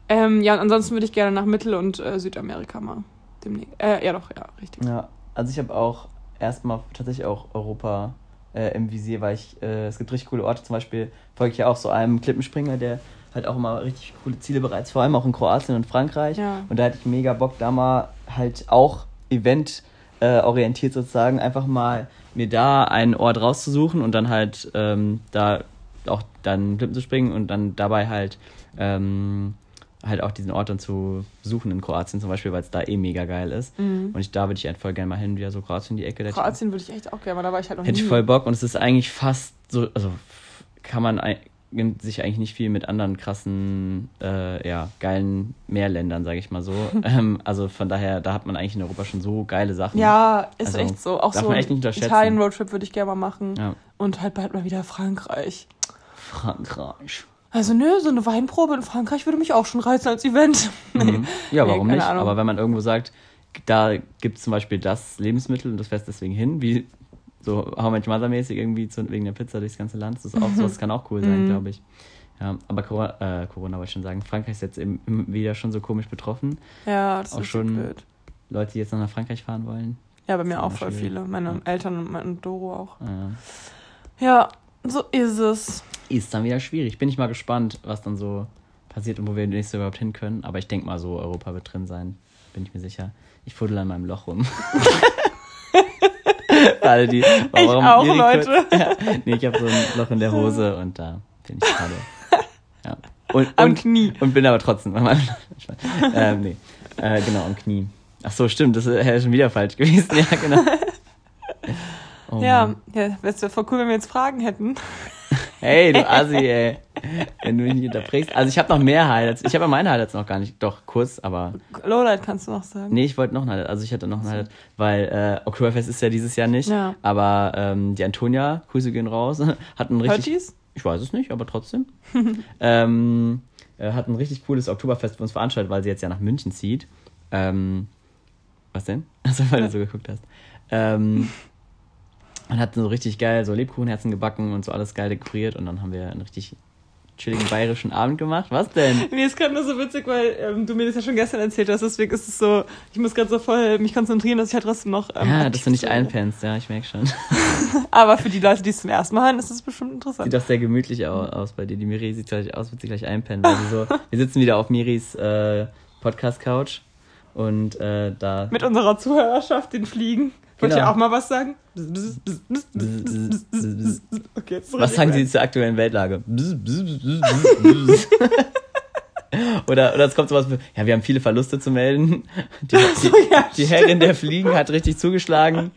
Ähm, ja, und ansonsten würde ich gerne nach Mittel- und äh, Südamerika mal. Demnächst. Äh, ja, doch, ja, richtig. Ja, also ich habe auch erstmal tatsächlich auch Europa äh, im Visier, weil ich, äh, es gibt richtig coole Orte, zum Beispiel folge ich ja auch so einem Klippenspringer, der halt auch immer richtig coole Ziele bereits, vor allem auch in Kroatien und Frankreich. Ja. Und da hatte ich mega Bock, da mal halt auch Event äh, orientiert sozusagen, einfach mal mir da einen Ort rauszusuchen und dann halt ähm, da auch dann Klippen zu springen und dann dabei halt ähm, halt auch diesen Ort dann zu suchen in Kroatien zum Beispiel, weil es da eh mega geil ist. Mhm. Und ich, da würde ich halt voll gerne mal hin, wieder so Kroatien die Ecke. Kroatien würde ich echt auch gerne, mal, da war ich halt noch Hätte nie. ich voll Bock und es ist eigentlich fast so, also kann man ei- sich eigentlich nicht viel mit anderen krassen, äh, ja, geilen Meerländern, sage ich mal so. *laughs* ähm, also von daher, da hat man eigentlich in Europa schon so geile Sachen. Ja, ist Also, echt so. Auch so unterschätzen. Italien-Roadtrip würde ich gerne mal machen. Ja. Und halt bald mal wieder Frankreich. Frankreich. Also nö, so eine Weinprobe in Frankreich würde mich auch schon reizen als Event. *laughs* Mhm. Ja, Nee, warum nicht? Ahnung. Aber wenn man irgendwo sagt, da gibt es zum Beispiel das Lebensmittel und das fährst deswegen hin, wie so How Much Mother mäßig irgendwie zu, wegen der Pizza durchs ganze Land, das ist auch *laughs* so, das kann auch cool sein, Mhm. glaube ich. Ja, aber Corona, äh, Corona wollte ich schon sagen, Frankreich ist jetzt eben wieder schon so komisch betroffen. Ja, das Auch ist schon- schon blöd. Leute, die jetzt noch nach Frankreich fahren wollen. Ja, bei mir auch voll schwierig. viele. Meine Ja. Eltern und mein Doro auch. Äh, Ja, so ist es. ist dann wieder schwierig. Bin ich mal gespannt, was dann so passiert und wo wir nächstes Jahr überhaupt hin können. Aber ich denke mal so, Europa wird drin sein. Bin ich mir sicher. Ich fuddel an meinem Loch rum. *laughs* *laughs* Alle *laughs* die. Ich auch, Leute. *laughs* ja, nee, ich habe so ein Loch in der Hose und da bin ich gerade. Ja. Und, Am und, Knie. und bin aber trotzdem. *laughs* ähm, nee. Äh, genau, am Knie. Ach so, stimmt, das wäre schon wieder falsch gewesen. Ja, genau. Oh Ja, ja es wäre voll cool, wenn wir jetzt Fragen hätten. Hey, du Assi, ey. Wenn du mich nicht unterbrichst. Also ich habe noch mehr Highlights. Ich habe ja meine Highlights noch gar nicht. Doch, kurz, aber. Lowlight kannst du noch sagen. Nee, ich wollte noch ein Highlight. Also ich hatte noch ein Highlight, weil äh, Oktoberfest ist ja dieses Jahr nicht. Ja. Aber ähm, die Antonia, Grüße gehen raus, *laughs* hat ein Hört richtig. die's? Ich weiß es nicht, aber trotzdem. *laughs* ähm, äh, hat ein richtig cooles Oktoberfest für uns veranstaltet, weil sie jetzt ja nach München zieht. Ähm, was denn? *laughs* Also, weil du so geguckt hast. Ähm, und hat so richtig geil so Lebkuchenherzen gebacken und so alles geil dekoriert und dann haben wir einen richtig chilligen bayerischen Abend gemacht. Was denn? Nee, ist gerade nur so witzig, weil ähm, du mir das ja schon gestern erzählt hast. Deswegen ist es so, ich muss gerade so voll mich konzentrieren, dass ich halt trotzdem noch. Ähm, ja, dass du nicht einpennst, ja, ich merke schon. *laughs* Aber für die Leute, die es zum ersten Mal hören, ist es bestimmt interessant. Sieht doch sehr gemütlich au- aus bei dir. Die Miri sieht gleich aus, wird sie gleich einpennen. Weil sie so, *laughs* wir sitzen wieder auf Miris äh, Podcast-Couch und äh, da. Mit unserer Zuhörerschaft, den Fliegen. Wollt Genau. ihr auch mal was sagen? Okay, Was sagen Sie zur aktuellen Weltlage? *laughs* *laughs* Oder, oder es kommt sowas wie, ja, wir haben viele Verluste zu melden. Die, die, ja, die Herrin der Fliegen hat richtig zugeschlagen.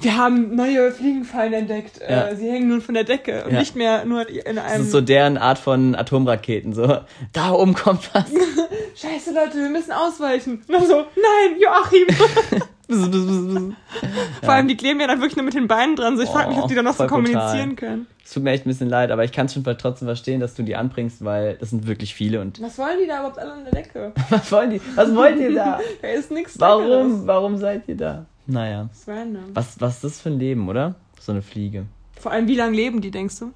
Wir haben neue Fliegenfallen entdeckt. Ja. Äh, sie hängen nun von der Decke und Ja. nicht mehr nur in Das einem. ist so deren Art von Atomraketen. So, da oben kommt was. *laughs* Scheiße, Leute, wir müssen ausweichen. Und dann so, nein, Joachim. *laughs* Vor allem, die kleben ja dann wirklich nur mit den Beinen dran. So, ich frage mich, Oh, ob die dann noch so voll brutal. kommunizieren können. Es tut mir echt ein bisschen leid, aber ich kann es schon trotzdem verstehen, dass du die anbringst, weil das sind wirklich viele und Was wollen die da überhaupt alle an der Decke? *laughs* was wollen die? Was wollt ihr da? *laughs* Da ist nichts Warum? Warum seid ihr da? Naja. Das ist random. Was, was ist das für ein Leben, oder? So eine Fliege. Vor allem, wie lange leben die, denkst du?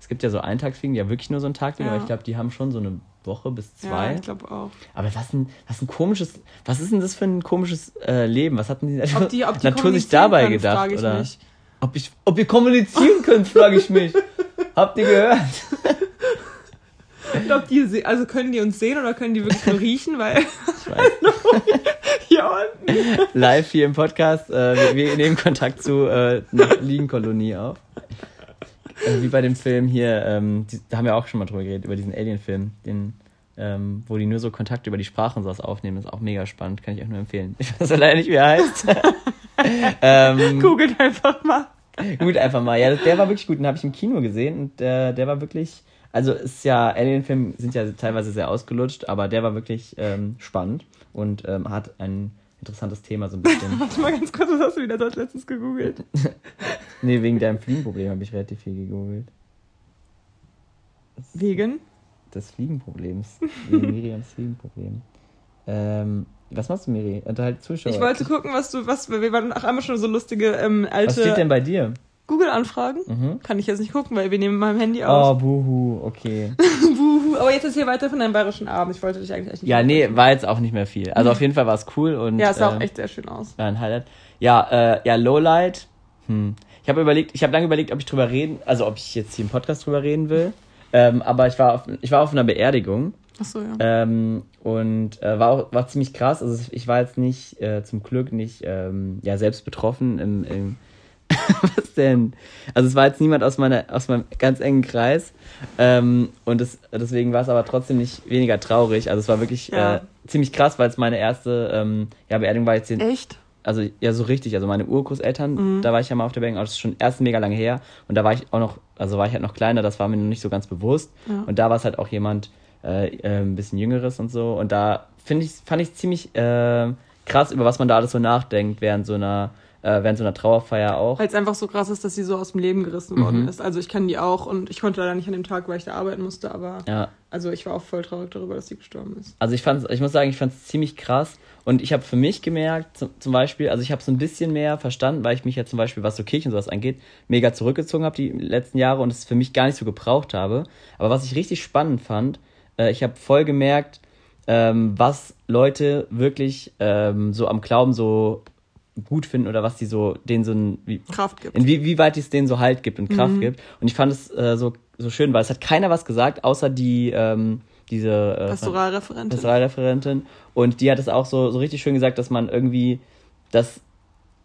Es gibt ja so Eintagsfliegen, die ja wirklich nur so einen Tag leben, Ja. aber ich glaube, die haben schon so eine Woche bis Ja, zwei. ich glaube auch. aber was ein, was ein komisches, was ist denn das für ein komisches äh, Leben? Was hatten die, Ob die, ob die Natur sich dabei können, gedacht? ich oder? mich. Ob, ich, ob ihr kommunizieren könnt, frage ich mich. *laughs* Habt ihr gehört? Und ob die, also können die uns sehen oder können die wirklich nur riechen, weil *laughs* Ich weiß. *laughs* hier unten. Live hier im Podcast. Äh, wir, wir nehmen Kontakt zu äh, einer Fliegenkolonie auf. Äh, wie bei dem Film hier, ähm, die, da haben wir auch schon mal drüber geredet, über diesen Alien-Film, den, ähm, wo die nur so Kontakt über die Sprache und sowas aufnehmen. Ist auch mega spannend, kann ich euch nur empfehlen. Ich weiß leider nicht, wie er heißt. *laughs* ähm, Googelt einfach mal. gut, einfach mal. Ja, der war wirklich gut. Den habe ich im Kino gesehen und der, der war wirklich. Also ist ja, Alien-Filme sind ja teilweise sehr ausgelutscht, aber der war wirklich ähm, spannend und ähm, hat ein interessantes Thema so ein bisschen. *laughs* Warte mal ganz kurz, was hast du wieder dort letztens gegoogelt? *laughs* nee, wegen deinem Fliegenproblem habe ich relativ viel gegoogelt. Wegen? Des Fliegenproblems. Wegen Miriams Fliegenproblem. *laughs* Ähm, was machst du, Miri? Unterhalt Zuschauer. Ich wollte gucken, was du, was, wir waren auch einmal schon so lustige ähm, alte Was steht denn bei dir? Google-Anfragen. Mhm. Kann ich jetzt nicht gucken, weil wir nehmen meinem Handy Oh, auf. buhu, okay. *laughs* Buhu. Aber jetzt ist hier weiter von deinem bayerischen Abend. Ich wollte dich eigentlich echt nicht Ja, nee, war jetzt auch nicht mehr viel. Also auf jeden Fall war es cool und. Ja, es sah auch ähm, echt sehr schön aus. Ja, ein Highlight. Ja, äh, ja, Lowlight. Hm. Ich habe überlegt, ich habe lange überlegt, ob ich drüber reden, also ob ich jetzt hier im Podcast drüber reden will. Ähm, aber ich war auf, ich war auf einer Beerdigung Achso, ja. ähm, und äh, war auch war ziemlich krass. Also ich war jetzt nicht äh, zum Glück nicht ähm, ja selbst betroffen im, im *laughs* was denn? Also es war jetzt niemand aus meiner aus meinem ganz engen Kreis ähm, und das, deswegen war es aber trotzdem nicht weniger traurig. Also es war wirklich Ja. äh, ziemlich krass, weil es meine erste ähm, ja, Beerdigung war jetzt den, Echt? also ja, so richtig. Also meine Urgroßeltern, Mhm. da war ich ja mal auf der Beerdigung, das ist schon erst mega lange her. Und da war ich auch noch, also war ich halt noch kleiner, das war mir noch nicht so ganz bewusst. Ja. Und da war es halt auch jemand äh, äh, ein bisschen Jüngeres und so. Und da finde ich, fand ich ziemlich äh, krass, über was man da alles so nachdenkt während so einer, äh, während so einer Trauerfeier auch. Weil es einfach so krass ist, dass sie so aus dem Leben gerissen worden Mhm. ist. Also ich kenne die auch und ich konnte leider nicht an dem Tag, weil ich da arbeiten musste, aber Ja, also ich war auch voll traurig darüber, dass sie gestorben ist. also ich fand's, ich muss sagen, ich fand es ziemlich krass. Und ich habe für mich gemerkt, zum, zum Beispiel, also ich habe so ein bisschen mehr verstanden, weil ich mich ja zum Beispiel, was so Kirchen und sowas angeht, mega zurückgezogen habe die letzten Jahre und es für mich gar nicht so gebraucht habe. Aber was ich richtig spannend fand, äh, ich habe voll gemerkt, ähm, was Leute wirklich ähm, so am Glauben so gut finden oder was die so, denen so ein, wie, Kraft gibt. inwieweit es denen so Halt gibt und Kraft Mhm. gibt. Und ich fand es äh, so, so schön, weil es hat keiner was gesagt, außer die, ähm, diese äh, Pastoralreferentin. Pastoralreferentin. Und die hat es auch so, so richtig schön gesagt, dass man irgendwie, dass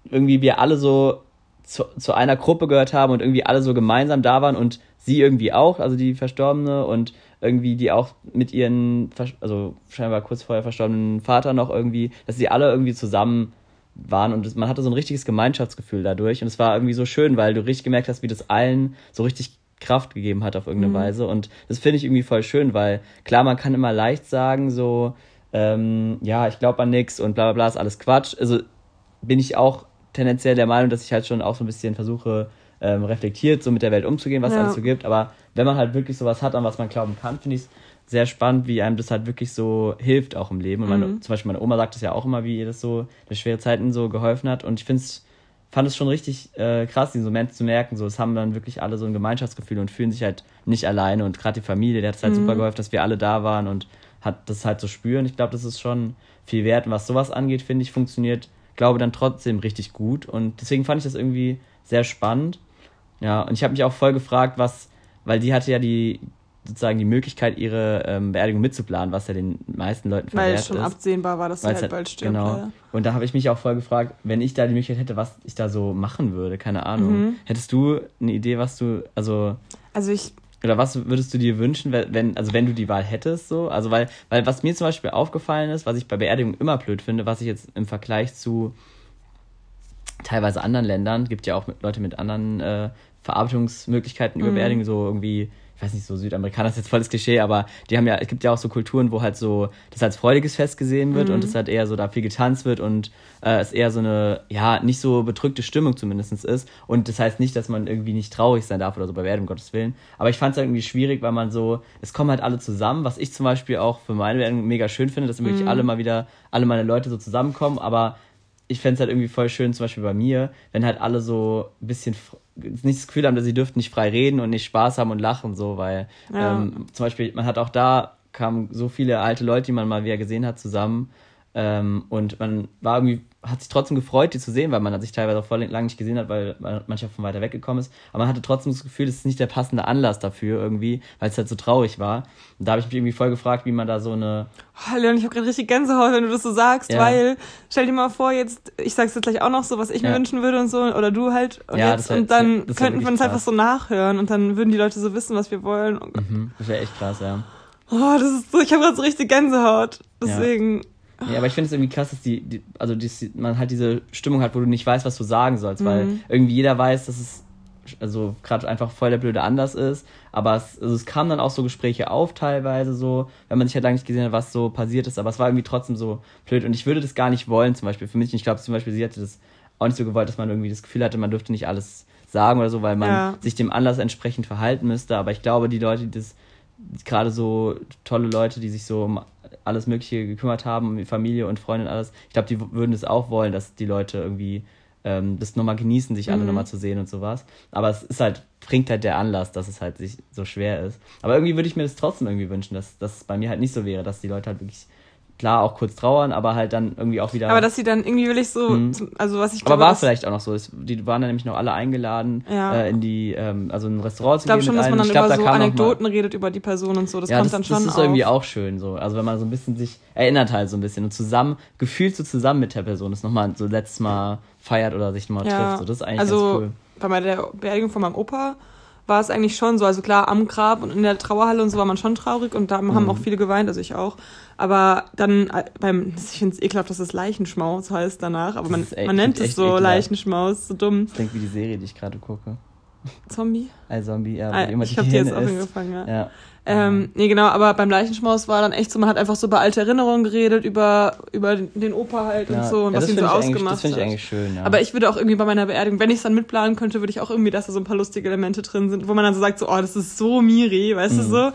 irgendwie wir alle so zu, zu einer Gruppe gehört haben und irgendwie alle so gemeinsam da waren und sie irgendwie auch, also die Verstorbene und irgendwie die auch mit ihren, also scheinbar kurz vorher verstorbenen Vater noch irgendwie, dass sie alle irgendwie zusammen waren und es- man hatte so ein richtiges Gemeinschaftsgefühl dadurch und es war irgendwie so schön, weil du richtig gemerkt hast, wie das allen so richtig Kraft gegeben hat auf irgendeine Mhm. Weise und das finde ich irgendwie voll schön, weil klar, man kann immer leicht sagen so, ähm, ja, ich glaube an nix und bla bla bla ist alles Quatsch. Also bin ich auch tendenziell der Meinung, dass ich halt schon auch so ein bisschen versuche, ähm, reflektiert so mit der Welt umzugehen, was es Ja. alles so gibt. Aber wenn man halt wirklich sowas hat, an was man glauben kann, finde ich es sehr spannend, wie einem das halt wirklich so hilft auch im Leben. Und meine, Mhm. zum Beispiel meine Oma sagt es ja auch immer, wie ihr das so durch schwere Zeiten so geholfen hat. Und ich finde es fand es schon richtig äh, krass, diesen Moment zu merken. So, es haben dann wirklich alle so ein Gemeinschaftsgefühl und fühlen sich halt nicht alleine. Und gerade die Familie, der hat es halt Mhm. super geholfen, dass wir alle da waren und hat das halt so spüren. Ich glaube, das ist schon viel wert. Und was sowas angeht, finde ich, funktioniert, glaube dann trotzdem richtig gut. Und deswegen fand ich das irgendwie sehr spannend. Ja, und ich habe mich auch voll gefragt, was, weil die hatte ja die sozusagen die Möglichkeit, ihre ähm, Beerdigung mitzuplanen, was ja den meisten Leuten Weil verwehrt es schon ist. absehbar war, dass sie halt halt- bald stirbt. Genau. Und da habe ich mich auch voll gefragt, wenn ich da die Möglichkeit hätte, was ich da so machen würde, keine Ahnung. Mhm. Hättest du eine Idee, was du, also, Also ich, oder was würdest du dir wünschen, wenn- also wenn du die Wahl hättest, so? Also, weil, weil was mir zum Beispiel aufgefallen ist, was ich bei Beerdigungen immer blöd finde, was ich jetzt im Vergleich zu teilweise anderen Ländern, gibt ja auch Leute mit anderen äh, Verarbeitungsmöglichkeiten über Mhm. Beerdigungen, so irgendwie, ich weiß nicht, so Südamerikaner ist jetzt volles Klischee, aber die haben ja, es gibt ja auch so Kulturen, wo halt so das als freudiges Fest gesehen wird Mhm. und es halt eher so da viel getanzt wird und äh, es eher so eine, ja, nicht so bedrückte Stimmung zumindest ist. Und das heißt nicht, dass man irgendwie nicht traurig sein darf oder so bei Beerdigung, um Gottes Willen. Aber ich fand es irgendwie schwierig, weil man so, es kommen halt alle zusammen, was ich zum Beispiel auch für meine Beerdigung mega schön finde, dass wirklich Mhm. alle mal wieder, alle meine Leute so zusammenkommen, aber ich fände es halt irgendwie voll schön, zum Beispiel bei mir, wenn halt alle so ein bisschen nicht das Gefühl haben, dass sie dürften nicht frei reden und nicht Spaß haben und lachen, so, weil Ja. ähm, zum Beispiel, man hat auch da, kamen so viele alte Leute, die man mal wieder gesehen hat, zusammen ähm, und man war irgendwie, hat sich trotzdem gefreut, die zu sehen, weil man sich teilweise auch voll lange nicht gesehen hat, weil man manchmal von weiter weggekommen ist, aber man hatte trotzdem das Gefühl, es ist nicht der passende Anlass dafür irgendwie, weil es halt so traurig war. Und da habe ich mich irgendwie voll gefragt, wie man da so eine, oh Leon, ich habe gerade richtig Gänsehaut, wenn du das so sagst, Ja. weil stell dir mal vor, jetzt, ich sag's jetzt gleich auch noch so, was ich mir Ja. wünschen würde und so, oder du halt, und Ja, jetzt, das wär- und dann das wär könnten wir uns einfach so nachhören und dann würden die Leute so wissen, was wir wollen. Mhm, das wäre echt krass, ja. Oh, das ist so, ich habe gerade so richtig Gänsehaut. Deswegen, Ja, aber ich finde es irgendwie krass, dass die, die also die, man halt diese Stimmung hat, wo du nicht weißt, was du sagen sollst, mhm. weil irgendwie jeder weiß, dass es also gerade einfach voll der blöde anders ist. Aber es, also es kamen dann auch so Gespräche auf teilweise so, wenn man sich halt lange nicht gesehen hat, was so passiert ist. Aber es war irgendwie trotzdem so blöd und ich würde das gar nicht wollen zum Beispiel für mich. Ich glaube zum Beispiel, sie hätte das auch nicht so gewollt, dass man irgendwie das Gefühl hatte, man dürfte nicht alles sagen oder so, weil man ja. sich dem Anlass entsprechend verhalten müsste. Aber ich glaube, die Leute, die das gerade so tolle Leute, die sich so alles Mögliche gekümmert haben, um die Familie und Freunde und alles, ich glaube, die würden das auch wollen, dass die Leute irgendwie ähm, das nochmal genießen, sich alle mhm. nochmal zu sehen und sowas. Aber es ist halt, bringt halt der Anlass, dass es halt sich so schwer ist. Aber irgendwie würde ich mir das trotzdem irgendwie wünschen, dass das bei mir halt nicht so wäre, dass die Leute halt wirklich klar auch kurz trauern, aber halt dann irgendwie auch wieder. Aber dass sie dann irgendwie will ich so, mhm. also was ich glaube. Aber war vielleicht auch noch so. Die waren dann nämlich noch alle eingeladen ja. äh, in die, ähm, also in ein Restaurant zu gehen. Ich glaube schon, dass man dann glaub, über da so Anekdoten redet über die Person und so. Das ja, kommt das, dann schon. Das ist auf. irgendwie auch schön so. Also wenn man so ein bisschen sich erinnert halt so ein bisschen und zusammen, gefühlt so zusammen mit der Person das nochmal so letztes Mal feiert oder sich nochmal ja. trifft. So, das ist eigentlich also, ganz cool. Bei der Beerdigung von meinem Opa war es eigentlich schon so. Also klar, am Grab und in der Trauerhalle und so war man schon traurig und da mhm. haben auch viele geweint, also ich auch. Aber dann äh, beim, ich finde es ekelhaft, dass das Leichenschmaus heißt danach, aber man, man nennt es so ekelhaft. Leichenschmaus, so dumm. Das klingt wie die Serie, die ich gerade gucke. Zombie? Ein Zombie, ja. Ah, ich habe die jetzt auch angefangen, ja. ja. Ähm, nee, genau, aber beim Leichenschmaus war dann echt so, man hat einfach so über alte Erinnerungen geredet, über, über den Opa halt ja. und so und ja, was ihn so ausgemacht hat. Das finde ich eigentlich schön, ja. Aber ich würde auch irgendwie bei meiner Beerdigung, wenn ich es dann mitplanen könnte, würde ich auch irgendwie, dass da so ein paar lustige Elemente drin sind, wo man dann so sagt, so, oh, das ist so Miri, weißt mhm. du so?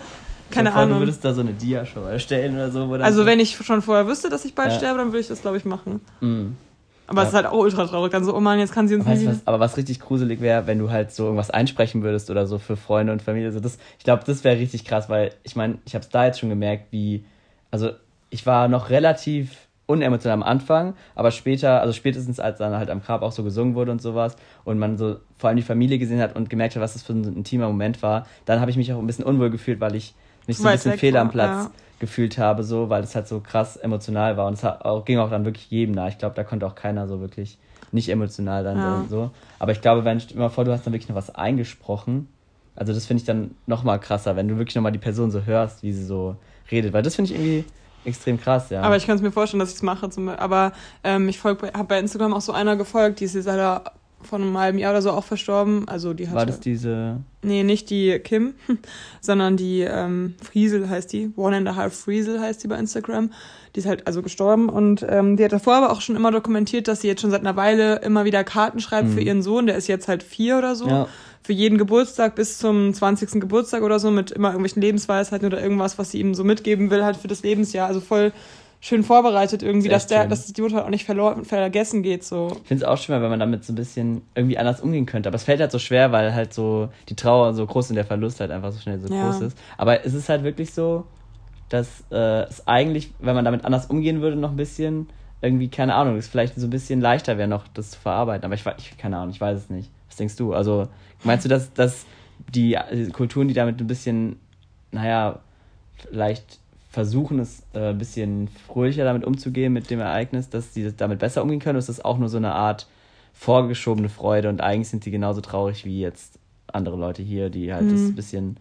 Keine Ahnung. Du würdest da so eine Dia-Show erstellen oder so. also wenn ich schon vorher wüsste, dass ich bald ja. sterbe, dann würde ich das, glaube ich, machen. Mhm. Aber es ist halt auch ultra traurig. Dann so, oh Mann, jetzt kann sie uns nicht. Was, aber was richtig gruselig wäre, wenn du halt so irgendwas einsprechen würdest oder so für Freunde und Familie. Also das, ich glaube, das wäre richtig krass, weil ich meine, ich habe es da jetzt schon gemerkt, wie. Also ich war noch relativ unemotional am Anfang, aber später, also spätestens als dann halt am Grab auch so gesungen wurde und sowas und man so vor allem die Familie gesehen hat und gemerkt hat, was das für ein intimer Moment war, dann habe ich mich auch ein bisschen unwohl gefühlt, weil ich mich so ein bisschen fehl am Platz ja. Gefühlt habe, so, weil es halt so krass emotional war. Und es auch, ging auch dann wirklich jedem nah. Ich glaube, da konnte auch keiner so wirklich nicht emotional dann ja. so. Aber ich glaube, wenn immer vor, du hast dann wirklich noch was eingesprochen. Also das finde ich dann nochmal krasser, wenn du wirklich nochmal die Person so hörst, wie sie so redet. Weil das finde ich irgendwie extrem krass, ja. Aber ich kann es mir vorstellen, dass ich es mache. Zum, aber ähm, ich habe bei Instagram auch so einer gefolgt, die ist leider von einem halben Jahr oder so auch verstorben. Also die hatte, War das diese? Nee, nicht die Kim, *laughs* sondern die ähm, Friesel heißt die. One and a Half Friesel heißt die bei Instagram. Die ist halt also gestorben und ähm, die hat davor aber auch schon immer dokumentiert, dass sie jetzt schon seit einer Weile immer wieder Karten schreibt mhm. für ihren Sohn. Der ist jetzt halt vier oder so. Ja. Für jeden Geburtstag bis zum 20. Geburtstag oder so mit immer irgendwelchen Lebensweisheiten oder irgendwas, was sie ihm so mitgeben will, halt für das Lebensjahr. Also voll schön vorbereitet irgendwie, das dass der, schön. dass die Mutter auch nicht verloren, vergessen geht. So. Ich finde es auch schön, wenn man damit so ein bisschen irgendwie anders umgehen könnte. Aber es fällt halt so schwer, weil halt so die Trauer so groß und der Verlust halt einfach so schnell so ja. groß ist. Aber es ist halt wirklich so, dass äh, es eigentlich, wenn man damit anders umgehen würde, noch ein bisschen irgendwie, keine Ahnung, es vielleicht so ein bisschen leichter wäre, noch das zu verarbeiten. Aber ich, ich keine Ahnung, ich weiß es nicht. Was denkst du? Also, meinst du, dass, dass die Kulturen, die damit ein bisschen, naja, vielleicht versuchen, es äh, ein bisschen fröhlicher damit umzugehen mit dem Ereignis, dass sie damit besser umgehen können? Oder ist das auch nur so eine Art vorgeschobene Freude und eigentlich sind sie genauso traurig wie jetzt andere Leute hier, die halt mhm. das ein bisschen,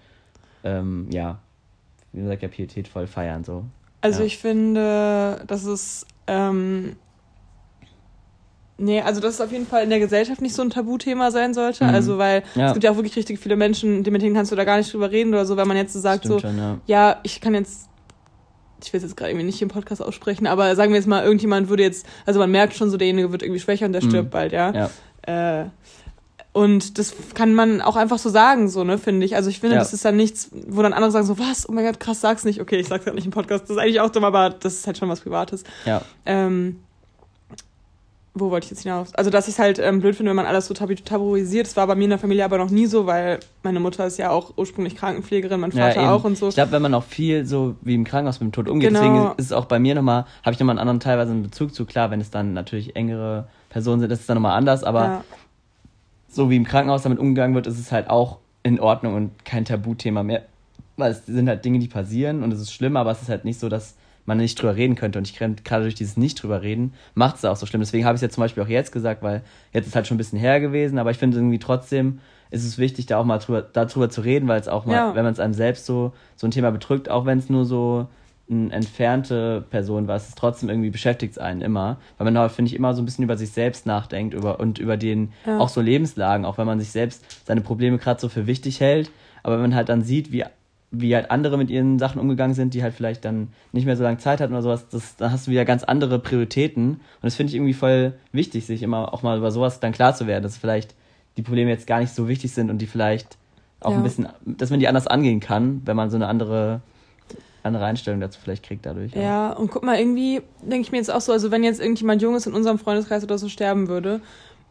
ähm, ja, wie gesagt, ja, pietätvoll feiern. So. Also ja. ich finde, dass es ähm, Nee, also dass es auf jeden Fall in der Gesellschaft nicht so ein Tabuthema sein sollte. Mhm. Also weil ja. es gibt ja auch wirklich richtig viele Menschen, mit denen kannst du da gar nicht drüber reden oder so, wenn man jetzt so sagt, so, schon, ja. ja, ich kann jetzt ich will es jetzt gerade irgendwie nicht im Podcast aussprechen, aber sagen wir jetzt mal, irgendjemand würde jetzt, also man merkt schon so, derjenige wird irgendwie schwächer und der mhm. stirbt bald, ja. ja. Äh, und das kann man auch einfach so sagen, so, ne, finde ich. Also ich finde, ja. das ist dann nichts, wo dann andere sagen so, was, oh mein Gott, krass, sag's nicht. Okay, ich sag's gerade nicht im Podcast, das ist eigentlich auch dumm, aber das ist halt schon was Privates. Ja. Ähm, wo wollte ich jetzt hinaus? Also, dass ich es halt ähm, blöd finde, wenn man alles so tabu tabuisiert. Das war bei mir in der Familie aber noch nie so, weil meine Mutter ist ja auch ursprünglich Krankenpflegerin, mein Vater ja, auch und so. Ich glaube, wenn man auch viel so wie im Krankenhaus mit dem Tod umgeht, genau. deswegen ist es auch bei mir nochmal, habe ich nochmal einen anderen teilweise einen Bezug zu. Klar, wenn es dann natürlich engere Personen sind, ist es dann nochmal anders, aber ja. so wie im Krankenhaus damit umgegangen wird, ist es halt auch in Ordnung und kein Tabuthema mehr. Weil es sind halt Dinge, die passieren und es ist schlimm, aber es ist halt nicht so, dass man nicht drüber reden könnte. Und ich gerade durch dieses nicht drüber reden, macht es auch so schlimm. Deswegen habe ich es ja zum Beispiel auch jetzt gesagt, weil jetzt ist halt schon ein bisschen her gewesen, aber ich finde irgendwie trotzdem ist es wichtig, da auch mal drüber, darüber zu reden, weil es auch mal, ja. wenn man es einem selbst so, so ein Thema bedrückt, auch wenn es nur so eine entfernte Person war, es ist trotzdem irgendwie beschäftigt einen immer, weil man da, finde ich, immer so ein bisschen über sich selbst nachdenkt über, und über den, ja. auch so Lebenslagen, auch wenn man sich selbst seine Probleme gerade so für wichtig hält, aber wenn man halt dann sieht, wie, wie halt andere mit ihren Sachen umgegangen sind, die halt vielleicht dann nicht mehr so lange Zeit hatten oder sowas, das, dann hast du wieder ganz andere Prioritäten und das finde ich irgendwie voll wichtig, sich immer auch mal über sowas dann klar zu werden, dass vielleicht die Probleme jetzt gar nicht so wichtig sind und die vielleicht auch ja. ein bisschen, dass man die anders angehen kann, wenn man so eine andere andere Einstellung dazu vielleicht kriegt dadurch. Ja, ja und guck mal, irgendwie denke ich mir jetzt auch so, also wenn jetzt irgendjemand Junges in unserem Freundeskreis oder so sterben würde,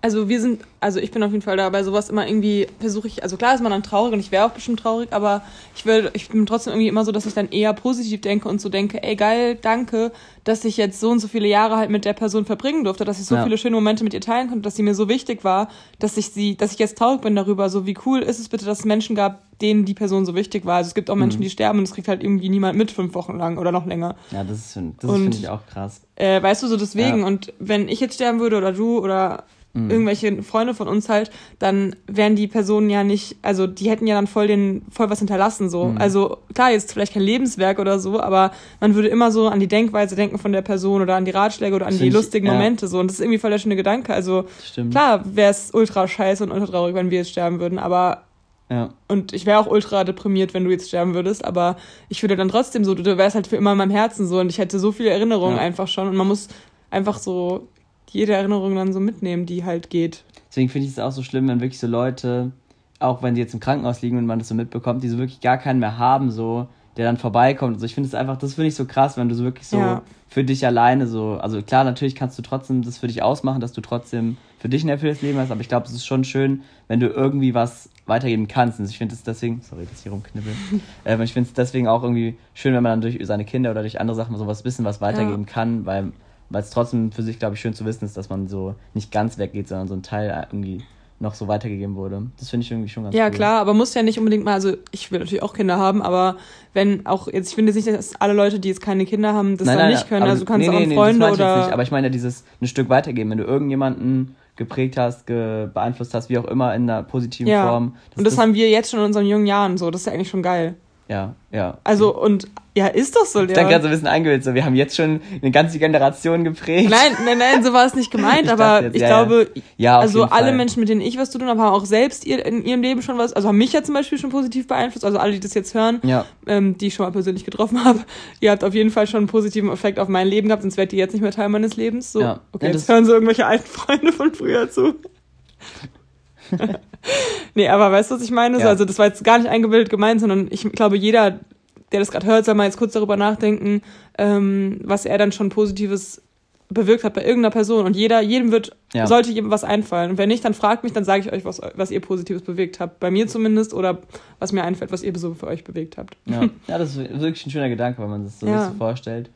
also wir sind, also ich bin auf jeden Fall da bei sowas immer irgendwie versuche ich, also klar ist man dann traurig und ich wäre auch bestimmt traurig, aber ich will, ich bin trotzdem irgendwie immer so, dass ich dann eher positiv denke und so denke, ey geil, danke, dass ich jetzt so und so viele Jahre halt mit der Person verbringen durfte, dass ich so ja. viele schöne Momente mit ihr teilen konnte, dass sie mir so wichtig war, dass ich sie, dass ich jetzt traurig bin darüber, so wie cool ist es bitte, dass es Menschen gab, denen die Person so wichtig war. Also es gibt auch Menschen, mhm. die sterben und es kriegt halt irgendwie niemand mit fünf Wochen lang oder noch länger. Ja, das ist, das finde ich auch krass. Äh, weißt du, so deswegen. Ja. Und wenn ich jetzt sterben würde oder du oder mhm. irgendwelche Freunde von uns halt, dann wären die Personen ja nicht, also die hätten ja dann voll den, voll was hinterlassen, so. Mhm. Also klar, jetzt vielleicht kein Lebenswerk oder so, aber man würde immer so an die Denkweise denken von der Person oder an die Ratschläge oder an die lustigen ich, ja. Momente, so. Und das ist irgendwie voll der schöne Gedanke. Also Stimmt. klar wäre es ultra scheiße und ultra traurig, wenn wir jetzt sterben würden, aber ja. Und ich wäre auch ultra deprimiert, wenn du jetzt sterben würdest, aber ich würde dann trotzdem so, du wärst halt für immer in meinem Herzen so und ich hätte so viele Erinnerungen ja. einfach schon und man muss einfach so jede Erinnerung dann so mitnehmen, die halt geht. Deswegen finde ich es auch so schlimm, wenn wirklich so Leute, auch wenn die jetzt im Krankenhaus liegen und man das so mitbekommt, die so wirklich gar keinen mehr haben, so, der dann vorbeikommt. Also ich finde es einfach, das finde ich so krass, wenn du so wirklich so ja. für dich alleine so, also klar, natürlich kannst du trotzdem das für dich ausmachen, dass du trotzdem für dich ein erfülltes Leben hast, aber ich glaube, es ist schon schön, wenn du irgendwie was weitergeben kannst. Und ich finde es deswegen, sorry, dass ich hier rumknibbel, *laughs* äh, ich finde es deswegen auch irgendwie schön, wenn man dann durch seine Kinder oder durch andere Sachen sowas wissen, was weitergeben ja. kann, weil weil es trotzdem für sich, glaube ich, schön zu wissen ist, dass man so nicht ganz weggeht, sondern so ein Teil irgendwie noch so weitergegeben wurde. Das finde ich irgendwie schon ganz Ja, cool. klar, aber muss ja nicht unbedingt mal, also ich will natürlich auch Kinder haben, aber wenn auch jetzt, ich finde jetzt nicht, dass alle Leute, die jetzt keine Kinder haben, das nein, dann nein, nicht können. Also du kannst nee, auch nee, Freunde nee, oder. Nicht, aber ich meine ja dieses ein Stück weitergeben, wenn du irgendjemanden geprägt hast, ge beeinflusst hast, wie auch immer in einer positiven ja. Form. Und das, das haben wir jetzt schon in unseren jungen Jahren so, das ist ja eigentlich schon geil. Ja, ja. Also, und ja, ist doch so, ja. Ich dann gerade so ein bisschen eingebildet, so, wir haben jetzt schon eine ganze Generation geprägt. Nein, nein, nein, so war es nicht gemeint, *laughs* ich aber jetzt, ich ja, glaube, ja. also alle Fall. Menschen, mit denen ich was zu tun habe, haben auch selbst ihr, in ihrem Leben schon was, also haben mich ja zum Beispiel schon positiv beeinflusst, also alle, die das jetzt hören, ja. ähm, die ich schon mal persönlich getroffen *laughs* habe, ihr habt auf jeden Fall schon einen positiven Effekt auf mein Leben gehabt, sonst wärt ihr jetzt nicht mehr Teil meines Lebens. So, ja. okay, jetzt hören so irgendwelche alten *laughs* Freunde von früher zu. *laughs* nee, aber weißt du, was ich meine? Ja. Also das war jetzt gar nicht eingebildet gemeint, sondern ich glaube, jeder, der das gerade hört, soll mal jetzt kurz darüber nachdenken, ähm, was er dann schon Positives bewirkt hat bei irgendeiner Person. Und jeder, jedem wird, ja. sollte jedem was einfallen. Und wenn nicht, dann fragt mich, dann sage ich euch, was, was ihr Positives bewegt habt. Bei mir zumindest oder was mir einfällt, was ihr so für euch bewegt habt. Ja, *laughs* ja das ist wirklich ein schöner Gedanke, wenn man sich so, ja. so vorstellt.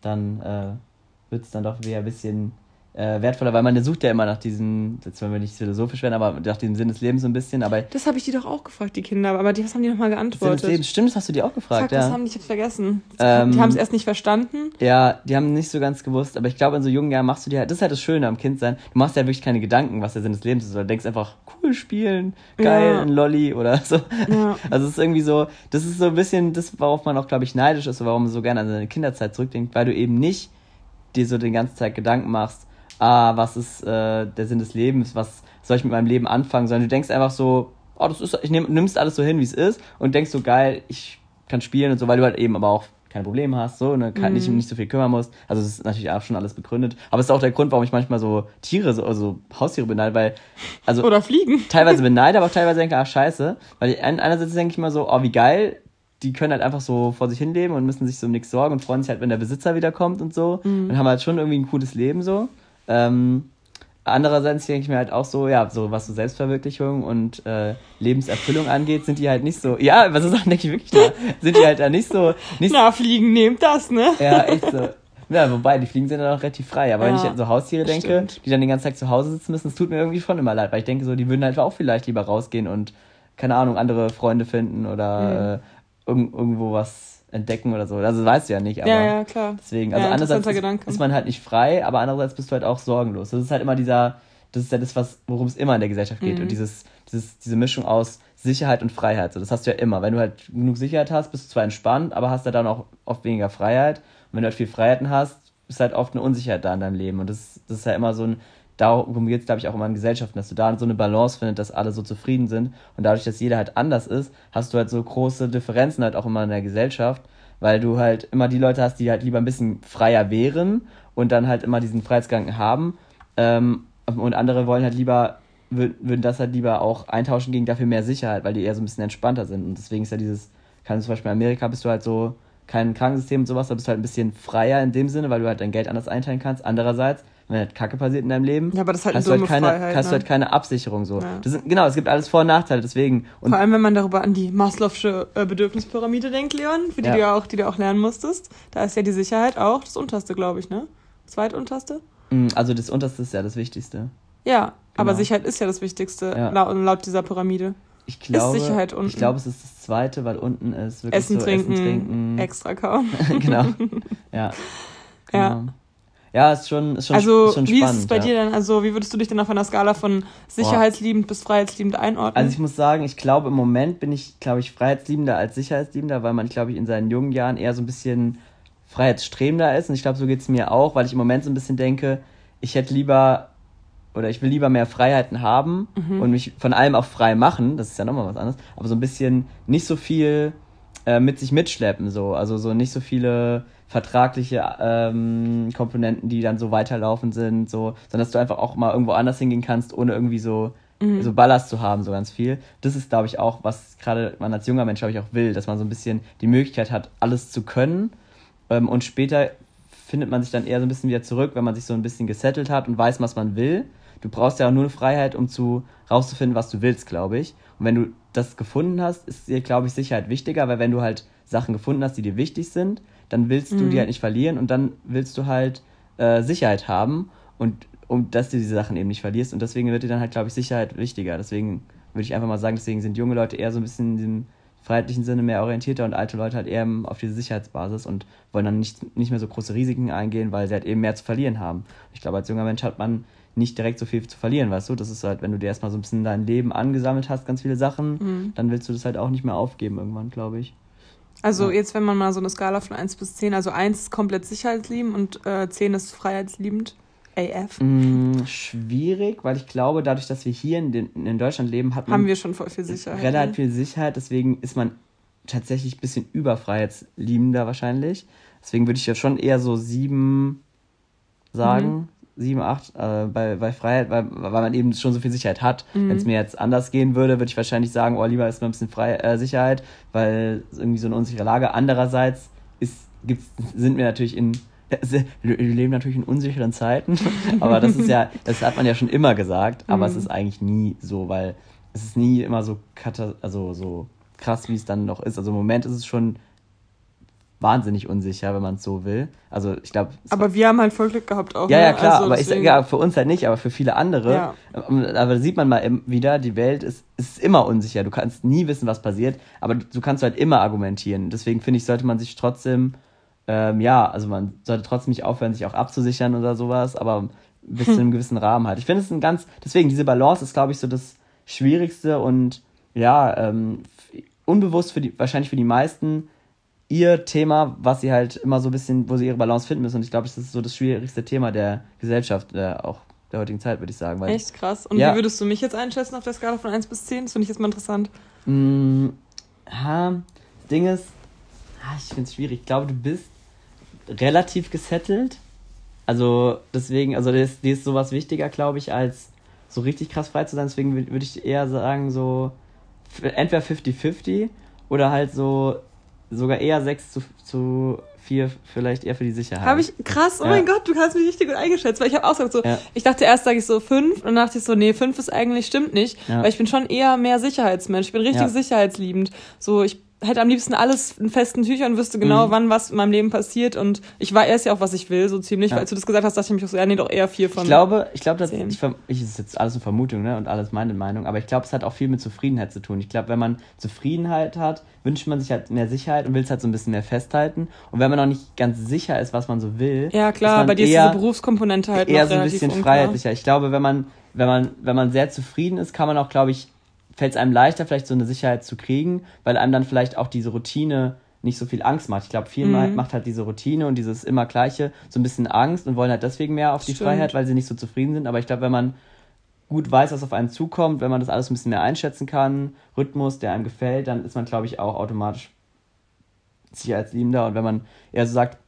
Dann äh, wird es dann doch wieder ein bisschen äh, wertvoller, weil man sucht ja immer nach diesem, jetzt wollen wir nicht philosophisch werden, aber nach dem Sinn des Lebens so ein bisschen. Aber das habe ich die doch auch gefragt, die Kinder, aber die, was haben die nochmal geantwortet? Sinn des Lebens, stimmt, das hast du die auch gefragt, Fuck, ja. Das haben die, ich hab's vergessen. Ähm, die haben es erst nicht verstanden. Ja, die haben nicht so ganz gewusst, aber ich glaube, in so jungen Jahren machst du dir halt, das ist halt das Schöne am Kindsein, du machst ja wirklich keine Gedanken, was der Sinn des Lebens ist, oder du denkst einfach, cool spielen, geil, ja. ein Lolli oder so. Ja. *laughs* Also es ist irgendwie so, das ist so ein bisschen das, worauf man auch, glaube ich, neidisch ist, warum man so gerne an seine Kinderzeit zurückdenkt, weil du eben nicht dir so die ganze Zeit Gedanken machst, ah, was ist äh, der Sinn des Lebens, was soll ich mit meinem Leben anfangen, sondern du denkst einfach so, oh, das ist, ich nehm, nimmst alles so hin, wie es ist und denkst so, geil, ich kann spielen und so, weil du halt eben aber auch keine Probleme hast, so, ne, kann, mhm. nicht, nicht so viel kümmern musst. Also, das ist natürlich auch schon alles begründet. Aber es ist auch der Grund, warum ich manchmal so Tiere, so, also Haustiere beneide, weil, also. Oder Fliegen. *laughs* Teilweise beneide, aber auch teilweise denke, ah, scheiße. Weil ich, einerseits denke ich immer so, oh, wie geil, die können halt einfach so vor sich hinleben und müssen sich so um nichts sorgen und freuen sich halt, wenn der Besitzer wiederkommt und so. Mhm. Und haben halt schon irgendwie ein cooles Leben so. Ähm, andererseits denke ich mir halt auch so, ja, so was so Selbstverwirklichung und äh, Lebenserfüllung angeht, sind die halt nicht so, ja, was so Sachen *laughs* denke ich wirklich da, sind die halt da nicht so. Nicht Na, Fliegen nehmt das, ne? Ja, echt so. Ja, wobei, die Fliegen sind dann auch relativ frei. Aber ja, wenn ich halt so Haustiere denke, stimmt. die dann den ganzen Tag zu Hause sitzen müssen, das tut mir irgendwie schon immer leid, weil ich denke so, die würden halt auch vielleicht lieber rausgehen und, keine Ahnung, andere Freunde finden oder mhm. äh, irgendwo was entdecken oder so. Also weißt du ja nicht, aber ja, ja, klar. deswegen, also ja, einerseits ist, ist, man halt nicht frei, aber andererseits bist du halt auch sorgenlos. Das ist halt immer dieser, das ist ja das, was, worum es immer in der Gesellschaft geht. Mhm. Und dieses, dieses, diese Mischung aus Sicherheit und Freiheit. So, das hast du ja immer. Wenn du halt genug Sicherheit hast, bist du zwar entspannt, aber hast ja dann auch oft weniger Freiheit. Und wenn du halt viel Freiheiten hast, ist halt oft eine Unsicherheit da in deinem Leben. Und das, das ist ja immer so ein, darum geht es, glaube ich, auch immer in Gesellschaften, dass du da so eine Balance findest, dass alle so zufrieden sind. Und dadurch, dass jeder halt anders ist, hast du halt so große Differenzen halt auch immer in der Gesellschaft, weil du halt immer die Leute hast, die halt lieber ein bisschen freier wären und dann halt immer diesen Freiheitsgedanken haben. Ähm, und andere wollen halt lieber, wür- würden das halt lieber auch eintauschen gegen dafür mehr Sicherheit, weil die eher so ein bisschen entspannter sind. Und deswegen ist ja dieses, kann zum Beispiel in Amerika bist du halt so kein Krankensystem und sowas, da bist du halt ein bisschen freier in dem Sinne, weil du halt dein Geld anders einteilen kannst. Andererseits, wenn halt Kacke passiert in deinem Leben, Ja, aber das ist halt hast, eine du halt keine, Freiheit, hast du ne? halt keine Absicherung so. Ja. Das sind, genau, es gibt alles Vor- und Nachteile, deswegen. Und Vor allem, wenn man darüber an die Maslow'sche äh, Bedürfnispyramide denkt, Leon, für die Ja. du ja auch, die du auch lernen musstest. Da ist ja die Sicherheit auch das unterste, glaube ich, ne? Zweitunterste? mh, also das Unterste ist ja das Wichtigste. Ja, aber Genau. Sicherheit ist ja das Wichtigste Ja. laut, laut dieser Pyramide. Ich glaube, Sicherheit unten. ich glaube, es ist das Zweite, weil unten ist wirklich Essen, so trinken, Essen, trinken. extra kaum. *laughs* genau. *laughs* Ja. Ja. Genau. Ja, ist schon, ist schon, Also, ist schon wie spannend. ist es bei ja. dir denn? Also, wie würdest du dich denn auf einer Skala von sicherheitsliebend bis freiheitsliebend einordnen? Also ich muss sagen, ich glaube im Moment bin ich, glaube ich, freiheitsliebender als sicherheitsliebender, weil man, glaube ich, in seinen jungen Jahren eher so ein bisschen freiheitsstrebender ist. Und ich glaube, so geht es mir auch, weil ich im Moment so ein bisschen denke, ich hätte lieber oder ich will lieber mehr Freiheiten haben Mhm. und mich von allem auch frei machen. Das ist ja nochmal was anderes. Aber so ein bisschen nicht so viel äh, mit sich mitschleppen, so. Also so nicht so viele vertragliche ähm, Komponenten, die dann so weiterlaufen sind, so, sondern dass du einfach auch mal irgendwo anders hingehen kannst, ohne irgendwie so, Mhm. so Ballast zu haben, so ganz viel. Das ist, glaube ich, auch, was gerade man als junger Mensch, glaube ich, auch will, dass man so ein bisschen die Möglichkeit hat, alles zu können. Ähm, und später findet man sich dann eher so ein bisschen wieder zurück, wenn man sich so ein bisschen gesettelt hat und weiß, was man will. Du brauchst ja auch nur eine Freiheit, um zu rauszufinden, was du willst, glaube ich. Und wenn du das gefunden hast, ist dir, glaube ich, Sicherheit wichtiger, weil wenn du halt Sachen gefunden hast, die dir wichtig sind, dann willst du Mhm. die halt nicht verlieren und dann willst du halt äh, Sicherheit haben und um dass du diese Sachen eben nicht verlierst und deswegen wird dir dann halt, glaube ich, Sicherheit wichtiger. Deswegen würde ich einfach mal sagen, deswegen sind junge Leute eher so ein bisschen in diesem freiheitlichen Sinne mehr orientierter und alte Leute halt eher auf diese Sicherheitsbasis und wollen dann nicht, nicht mehr so große Risiken eingehen, weil sie halt eben mehr zu verlieren haben. Ich glaube, als junger Mensch hat man nicht direkt so viel zu verlieren, weißt du? Das ist halt, wenn du dir erstmal so ein bisschen dein Leben angesammelt hast, ganz viele Sachen, Mhm. dann willst du das halt auch nicht mehr aufgeben irgendwann, glaube ich. Also Ja. jetzt, wenn man mal so eine Skala von 1 bis 10, also 1 ist komplett sicherheitsliebend und äh, 10 ist freiheitsliebend. AF. Mm, schwierig, weil ich glaube, dadurch, dass wir hier in, den, in Deutschland leben, hat man Haben wir schon voll viel Sicherheit. relativ viel Sicherheit, deswegen ist man tatsächlich ein bisschen überfreiheitsliebender wahrscheinlich. Deswegen würde ich ja schon eher so sieben sagen, sieben, acht äh, bei, bei Freiheit, weil, weil man eben schon so viel Sicherheit hat. Wenn es mir jetzt anders gehen würde, würde ich wahrscheinlich sagen, oh, lieber ist mir ein bisschen Frei äh, Sicherheit, weil es irgendwie so eine unsichere Lage. Andererseits ist, gibt's, sind wir natürlich in *laughs* wir leben natürlich in unsicheren Zeiten, *laughs* aber das ist ja, das hat man ja schon immer gesagt, aber es Mhm. ist eigentlich nie so, weil es ist nie immer so also so krass, wie es dann noch ist. Also im Moment ist es schon wahnsinnig unsicher, wenn man es so will. Also ich glaube, Aber wir haben halt voll Glück gehabt auch. ja, ne? ja, klar, Also aber ich, deswegen- ja, für uns halt nicht, aber für viele andere. Ja. Ähm, Aber da sieht man mal wieder, die Welt ist, ist immer unsicher. Du kannst nie wissen, was passiert, aber du, kannst halt immer argumentieren. Deswegen finde ich, sollte man sich trotzdem, ähm, ja, also man sollte trotzdem nicht aufhören, sich auch abzusichern oder sowas, aber bis zu einem gewissen Rahmen halt. Ich finde es ein ganz, deswegen, diese Balance ist, glaube ich, so das Schwierigste und ja, ähm, unbewusst für die, wahrscheinlich für die meisten ihr Thema, was sie halt immer so ein bisschen, wo sie ihre Balance finden müssen. Und ich glaube, das ist so das schwierigste Thema der Gesellschaft, äh, auch der heutigen Zeit, würde ich sagen. Weil, Echt krass. Und Ja. wie würdest du mich jetzt einschätzen auf der Skala von 1 bis 10? Das finde ich jetzt mal interessant. Mh, ha, das Ding ist, ah, ich finde es schwierig. Ich glaube, du bist relativ gesettelt. Also deswegen, also dir ist, dir ist sowas wichtiger, glaube ich, als so richtig krass frei zu sein. Deswegen wür- würde ich eher sagen, so entweder 50-50 oder halt so sogar eher 6 zu, zu 4, vielleicht eher für die Sicherheit. Habe ich krass, oh Ja. mein Gott, du hast mich richtig gut eingeschätzt, weil ich habe auch gesagt so, Ja. ich dachte erst sage ich so 5 und dann dachte ich so, nee, 5 ist eigentlich stimmt nicht, Ja. weil ich bin schon eher mehr Sicherheitsmensch, ich bin richtig sicherheitsliebend. So, ich hätte am liebsten alles in festen Tüchern, wüsste genau, Mhm. wann was in meinem Leben passiert und ich weiß ja auch, was ich will, so ziemlich. Ja. Weil als du das gesagt hast, dachte ich mich auch so, ja, nee, doch eher vier von. Ich glaube, ich glaube, zehn. ich, ich ist jetzt alles eine Vermutung, ne, und alles meine Meinung, aber ich glaube, es hat auch viel mit Zufriedenheit zu tun. Ich glaube, wenn man Zufriedenheit hat, wünscht man sich halt mehr Sicherheit und will es halt so ein bisschen mehr festhalten. Und wenn man noch nicht ganz sicher ist, was man so will, ja, ist klar, bei dir ist diese Berufskomponente halt eher noch so ein bisschen unklar. freiheitlicher. Ich glaube, wenn man, wenn man, wenn man sehr zufrieden ist, kann man auch, glaube ich, fällt es einem leichter, vielleicht so eine Sicherheit zu kriegen, weil einem dann vielleicht auch diese Routine nicht so viel Angst macht. Ich glaube, viel Mhm. macht halt diese Routine und dieses immer Gleiche so ein bisschen Angst und wollen halt deswegen mehr auf die Stimmt. Freiheit, weil sie nicht so zufrieden sind. Aber ich glaube, wenn man gut weiß, was auf einen zukommt, wenn man das alles ein bisschen mehr einschätzen kann, Rhythmus, der einem gefällt, dann ist man, glaube ich, auch automatisch sicherheitsliebender. Und wenn man eher so sagt,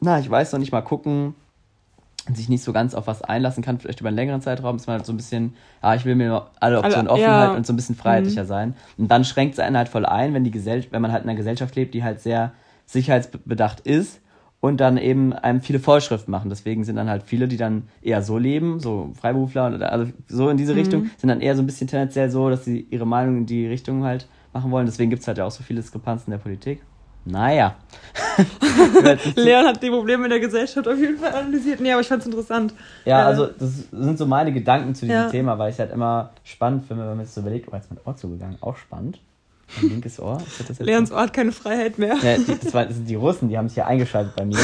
na, ich weiß noch nicht mal gucken, sich nicht so ganz auf was einlassen kann, vielleicht über einen längeren Zeitraum, ist man halt so ein bisschen, ja, ich will mir alle Optionen Alle- offen ja. halten und so ein bisschen freiheitlicher sein. Und dann schränkt es einen halt voll ein, wenn die Gesell wenn man halt in einer Gesellschaft lebt, die halt sehr sicherheitsbedacht ist und dann eben einem viele Vorschriften machen. Deswegen sind dann halt viele, die dann eher so leben, so Freiberufler oder also so in diese Richtung, sind dann eher so ein bisschen tendenziell so, dass sie ihre Meinung in die Richtung halt machen wollen. Deswegen gibt es halt ja auch so viele Diskrepanzen in der Politik. Naja. *laughs* Leon hat die Probleme in der Gesellschaft auf jeden Fall analysiert. Nee, aber ich fand's interessant. Ja, Äh, also das sind so meine Gedanken zu diesem Ja. Thema, weil ich halt immer spannend finde, wenn man sich so überlegt, oh, jetzt ist mein Ohr zugegangen, auch spannend. Mein linkes Ohr. Jetzt Leons Ort keine Freiheit mehr. Ja, die, das, waren, das sind die Russen, die haben sich hier eingeschaltet bei mir.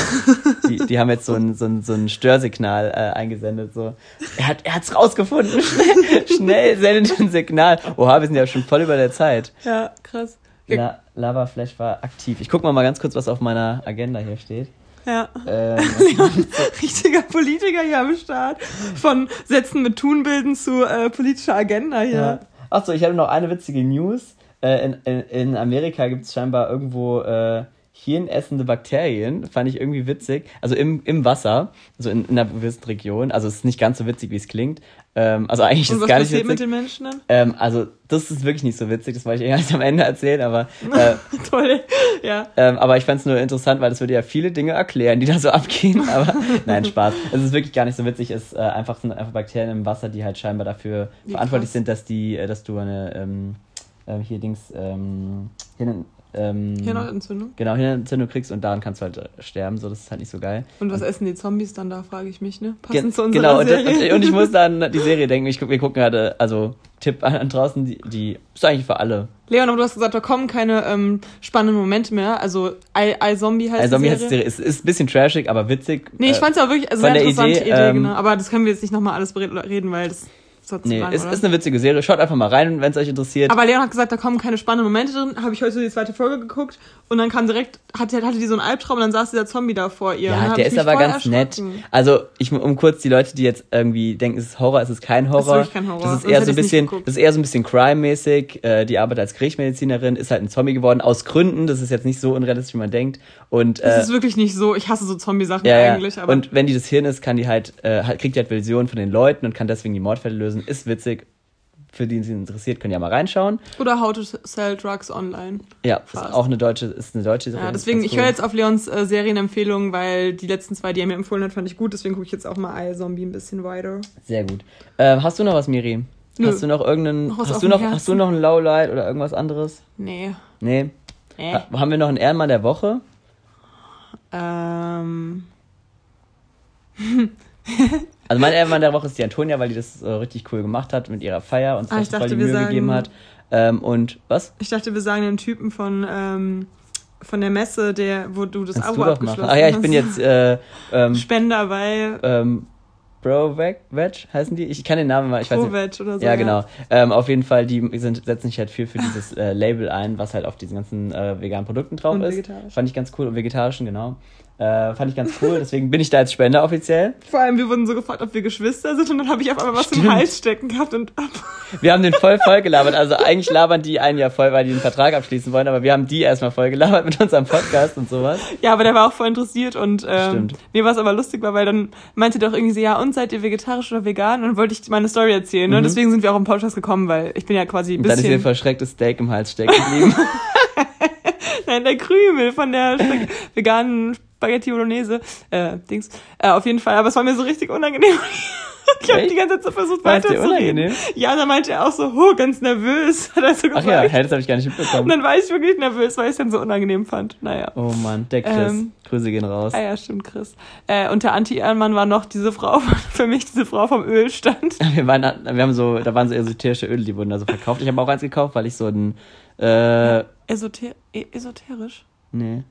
Die, die haben jetzt so ein, so ein, so ein Störsignal äh, eingesendet. So. Er hat er hat's rausgefunden. *laughs* Schnell, schnell sendet ein Signal. Oha, wir sind ja schon voll über der Zeit. Ja, krass. La Lava Flash war aktiv. Ich guck mal, mal ganz kurz, was auf meiner Agenda hier steht. Ja. Ähm, *laughs* Richtiger Politiker hier am Start. Von Sätzen mit Tunbilden zu äh, politischer Agenda hier. Ja. Achso, ich habe noch eine witzige News. Äh, in, in, in Amerika gibt es scheinbar irgendwo äh, hirnessende Bakterien. Fand ich irgendwie witzig. Also im, im Wasser, also in, in einer gewissen Region. Also es ist nicht ganz so witzig, wie es klingt. Ähm, also eigentlich ist es was gar nicht passiert mit witzig. den Menschen dann? Ähm, also das ist wirklich nicht so witzig. Das wollte ich erst am Ende erzählen. Aber, *laughs* äh, Toll. Ja. ähm, aber ich fand es nur interessant, weil das würde ja viele Dinge erklären, die da so *laughs* abgehen. Aber *laughs* nein, Spaß. Es ist wirklich gar nicht so witzig. Es äh, einfach sind einfach Bakterien im Wasser, die halt scheinbar dafür Wie verantwortlich krass. sind, dass die, äh, dass du eine ähm, ähm, hier Dings ähm, Hirn, ähm, Hirnentzündung. genau Hirnentzündung kriegst und daran kannst du halt äh, sterben. So, das ist halt nicht so geil. Und was essen die Zombies dann da, frage ich mich, ne? Passend zu unserer genau, und, Serie. und, und ich muss dann an *laughs* die Serie denken. Ich wir gucken gerade, also Tipp an, an draußen, die, die ist eigentlich für alle. Leon, aber du hast gesagt, da kommen keine ähm, spannenden Momente mehr. Also I, I Zombie heißt Also die Serie. heißt die Serie, ist, ist ein bisschen trashig, aber witzig. Nee, ich Äh, fand's ja wirklich sehr von der interessante Idee, Idee, ähm, genau. Aber das können wir jetzt nicht nochmal alles reden, weil das ist zu Nee, ist, ist eine witzige Serie. Schaut einfach mal rein, wenn es euch interessiert. Aber Leon hat gesagt, da kommen keine spannenden Momente drin. Habe ich heute so die zweite Folge geguckt und dann kam direkt, hatte, hatte die so einen Albtraum und dann saß dieser Zombie da vor ihr. Ja, der ist aber ganz nett. Also, ich, um kurz die Leute, die jetzt irgendwie denken, es ist Horror, es ist kein Horror. wirklich kein Horror, Das ist sonst eher so ein bisschen, das ist eher so ein bisschen Crime-mäßig. Äh, die arbeitet als Gerichtsmedizinerin, ist halt ein Zombie geworden, aus Gründen. Das ist jetzt nicht so unrealistisch, wie man denkt. Und, Das äh, ist wirklich nicht so. Ich hasse so Zombie-Sachen ja, ja. eigentlich. Aber Und wenn die das Hirn ist, kann die halt, äh, halt- kriegt die halt Visionen von den Leuten und kann deswegen die Mordfälle lösen. Ist witzig. Für die, die es interessiert, können ja mal reinschauen. oder How to Sell Drugs Online. Ja, ist auch eine deutsche, ist eine deutsche Serie. Ja, deswegen, ich höre jetzt auf Leons äh, Serienempfehlungen, weil die letzten zwei, die er mir empfohlen hat, fand ich gut. Deswegen gucke ich jetzt auch mal I Zombie ein bisschen weiter. Sehr gut. Äh, hast du noch was, Miri? Nö. Hast du noch irgendeinen, Noch hast du noch, Herzen? hast du noch ein Lowlight oder irgendwas anderes? Nee. Nee. Ha haben wir noch einen Ehrenmann der Woche? Ähm. *laughs* Also mein Ehrenmann der Woche ist die Antonia, weil die das äh, richtig cool gemacht hat mit ihrer Feier und sich Ah, voll die Mühe sagen- gegeben hat. Ähm, und was? Ich dachte, wir sagen den Typen von, ähm, von der Messe, der, wo du das Kannst Abo du doch machen. abgeschlossen Ach ja, ich hast. bin jetzt äh, ähm, Spender bei ähm, Bro Veg, heißen die? Ich kann den Namen mal, ich weiß nicht. Provet oder so. Ja, genau. Ähm, auf jeden Fall, die sind, setzen sich halt viel für dieses äh, Label ein, was halt auf diesen ganzen äh, veganen Produkten drauf Und ist. vegetarisch. Fand ich ganz cool und vegetarischen, genau. Äh, fand ich ganz cool, deswegen bin ich da als Spender offiziell. Vor allem, wir wurden so gefragt, ob wir Geschwister sind und dann habe ich auf einmal was im Stimmt. Hals stecken gehabt und ab. Wir haben den voll voll gelabert. Also eigentlich labern die einen ja voll, weil die einen Vertrag abschließen wollen, aber wir haben die erstmal voll gelabert mit unserem Podcast und sowas. Ja, aber der war auch voll interessiert und ähm, mir was aber lustig war, weil dann meinte doch irgendwie so, ja, und seid ihr vegetarisch oder vegan? Und dann wollte ich meine Story erzählen. Ne? Und deswegen sind wir auch im Podcast gekommen, weil ich bin ja quasi ein Mhm. Und dann ist ihr bisschen... verschrecktes Steak im Hals stecken geblieben. *laughs* Nein, der Krümel von der *laughs* veganen Spaghetti Bolognese. Äh, Dings. Äh, auf jeden Fall. Aber es war mir so richtig unangenehm. *laughs* Ich habe die ganze Zeit so versucht weiterzureden. Ja, da meinte er auch so, oh, ganz nervös, *laughs* hat er so Ach gesagt. ja, hä, das habe ich gar nicht Und mitbekommen. dann war ich wirklich nervös, weil ich es dann so unangenehm fand. Naja. Oh Mann, der Chris. Ähm, Grüße gehen raus. Ah ja, stimmt, Chris. Äh, und der Anti-Ehrenmann war noch diese Frau, *laughs* für mich diese Frau vom Ölstand. Wir, waren, wir haben so, da waren so esoterische Öle, die wurden da so verkauft. Ich habe auch eins gekauft, weil ich so ein, äh, Esoter e esoterisch? nee,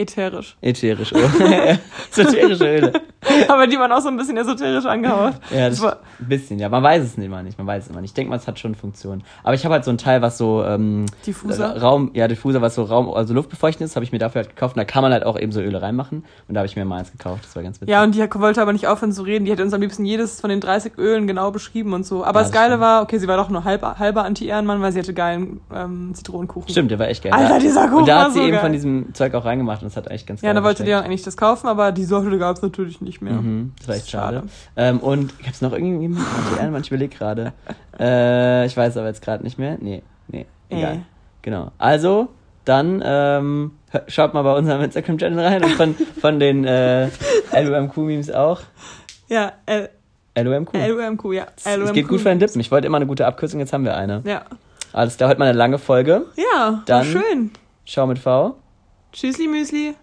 Ätherisch. ätherisch Öle. *laughs* esoterische Öle. *laughs* Aber die waren auch so ein bisschen esoterisch angehaucht. Ja, das war- ein bisschen, ja. Man weiß es immer nicht, man weiß es immer nicht. Ich denke mal, es hat schon Funktion. Aber ich habe halt so ein Teil, was so, ähm, Diffuser? Raum, ja, Diffuser, was so Raum, also luftbefeuchtend ist, habe ich mir dafür halt gekauft. Und da kann man halt auch eben so Öle reinmachen. Und da habe ich mir mal eins gekauft. Das war ganz witzig. Ja, und die wollte aber nicht aufhören zu reden. Die hätte uns am liebsten jedes von den 30 Ölen genau beschrieben und so. Aber Ja, das das Geile stimmt. war, okay, sie war doch nur halb, halber Anti-Ehrenmann, weil sie hatte geilen ähm, Zitronenkuchen. Stimmt, der war echt geil. Alter, dieser Kuchen Und da hat sie so eben geil. von diesem Zeug auch reingemacht und das hat echt ganz geil Ja, da wollte die dann eigentlich das kaufen, aber die Sorte gab es natürlich nicht mehr. Mhm, das war echt ist schade. schade. Ähm, und gab es noch irgendjemanden? Anti-Ehrenmann? Ich überlege gerade. Äh, ich weiß aber jetzt gerade nicht mehr. Nee, nee, egal. Äh. Genau. Also, dann ähm, schaut mal bei unserem Instagram-Channel rein und von, von den äh, LUMQ-Memes auch. Ja, L LUMQ. LUMQ, ja. Es geht gut für den Lippen. Ich wollte immer eine gute Abkürzung, jetzt haben wir eine. Ja. Alles klar, heute mal eine lange Folge. Ja, Dann- schön. Schau mit V. Tschüssli, Müsli.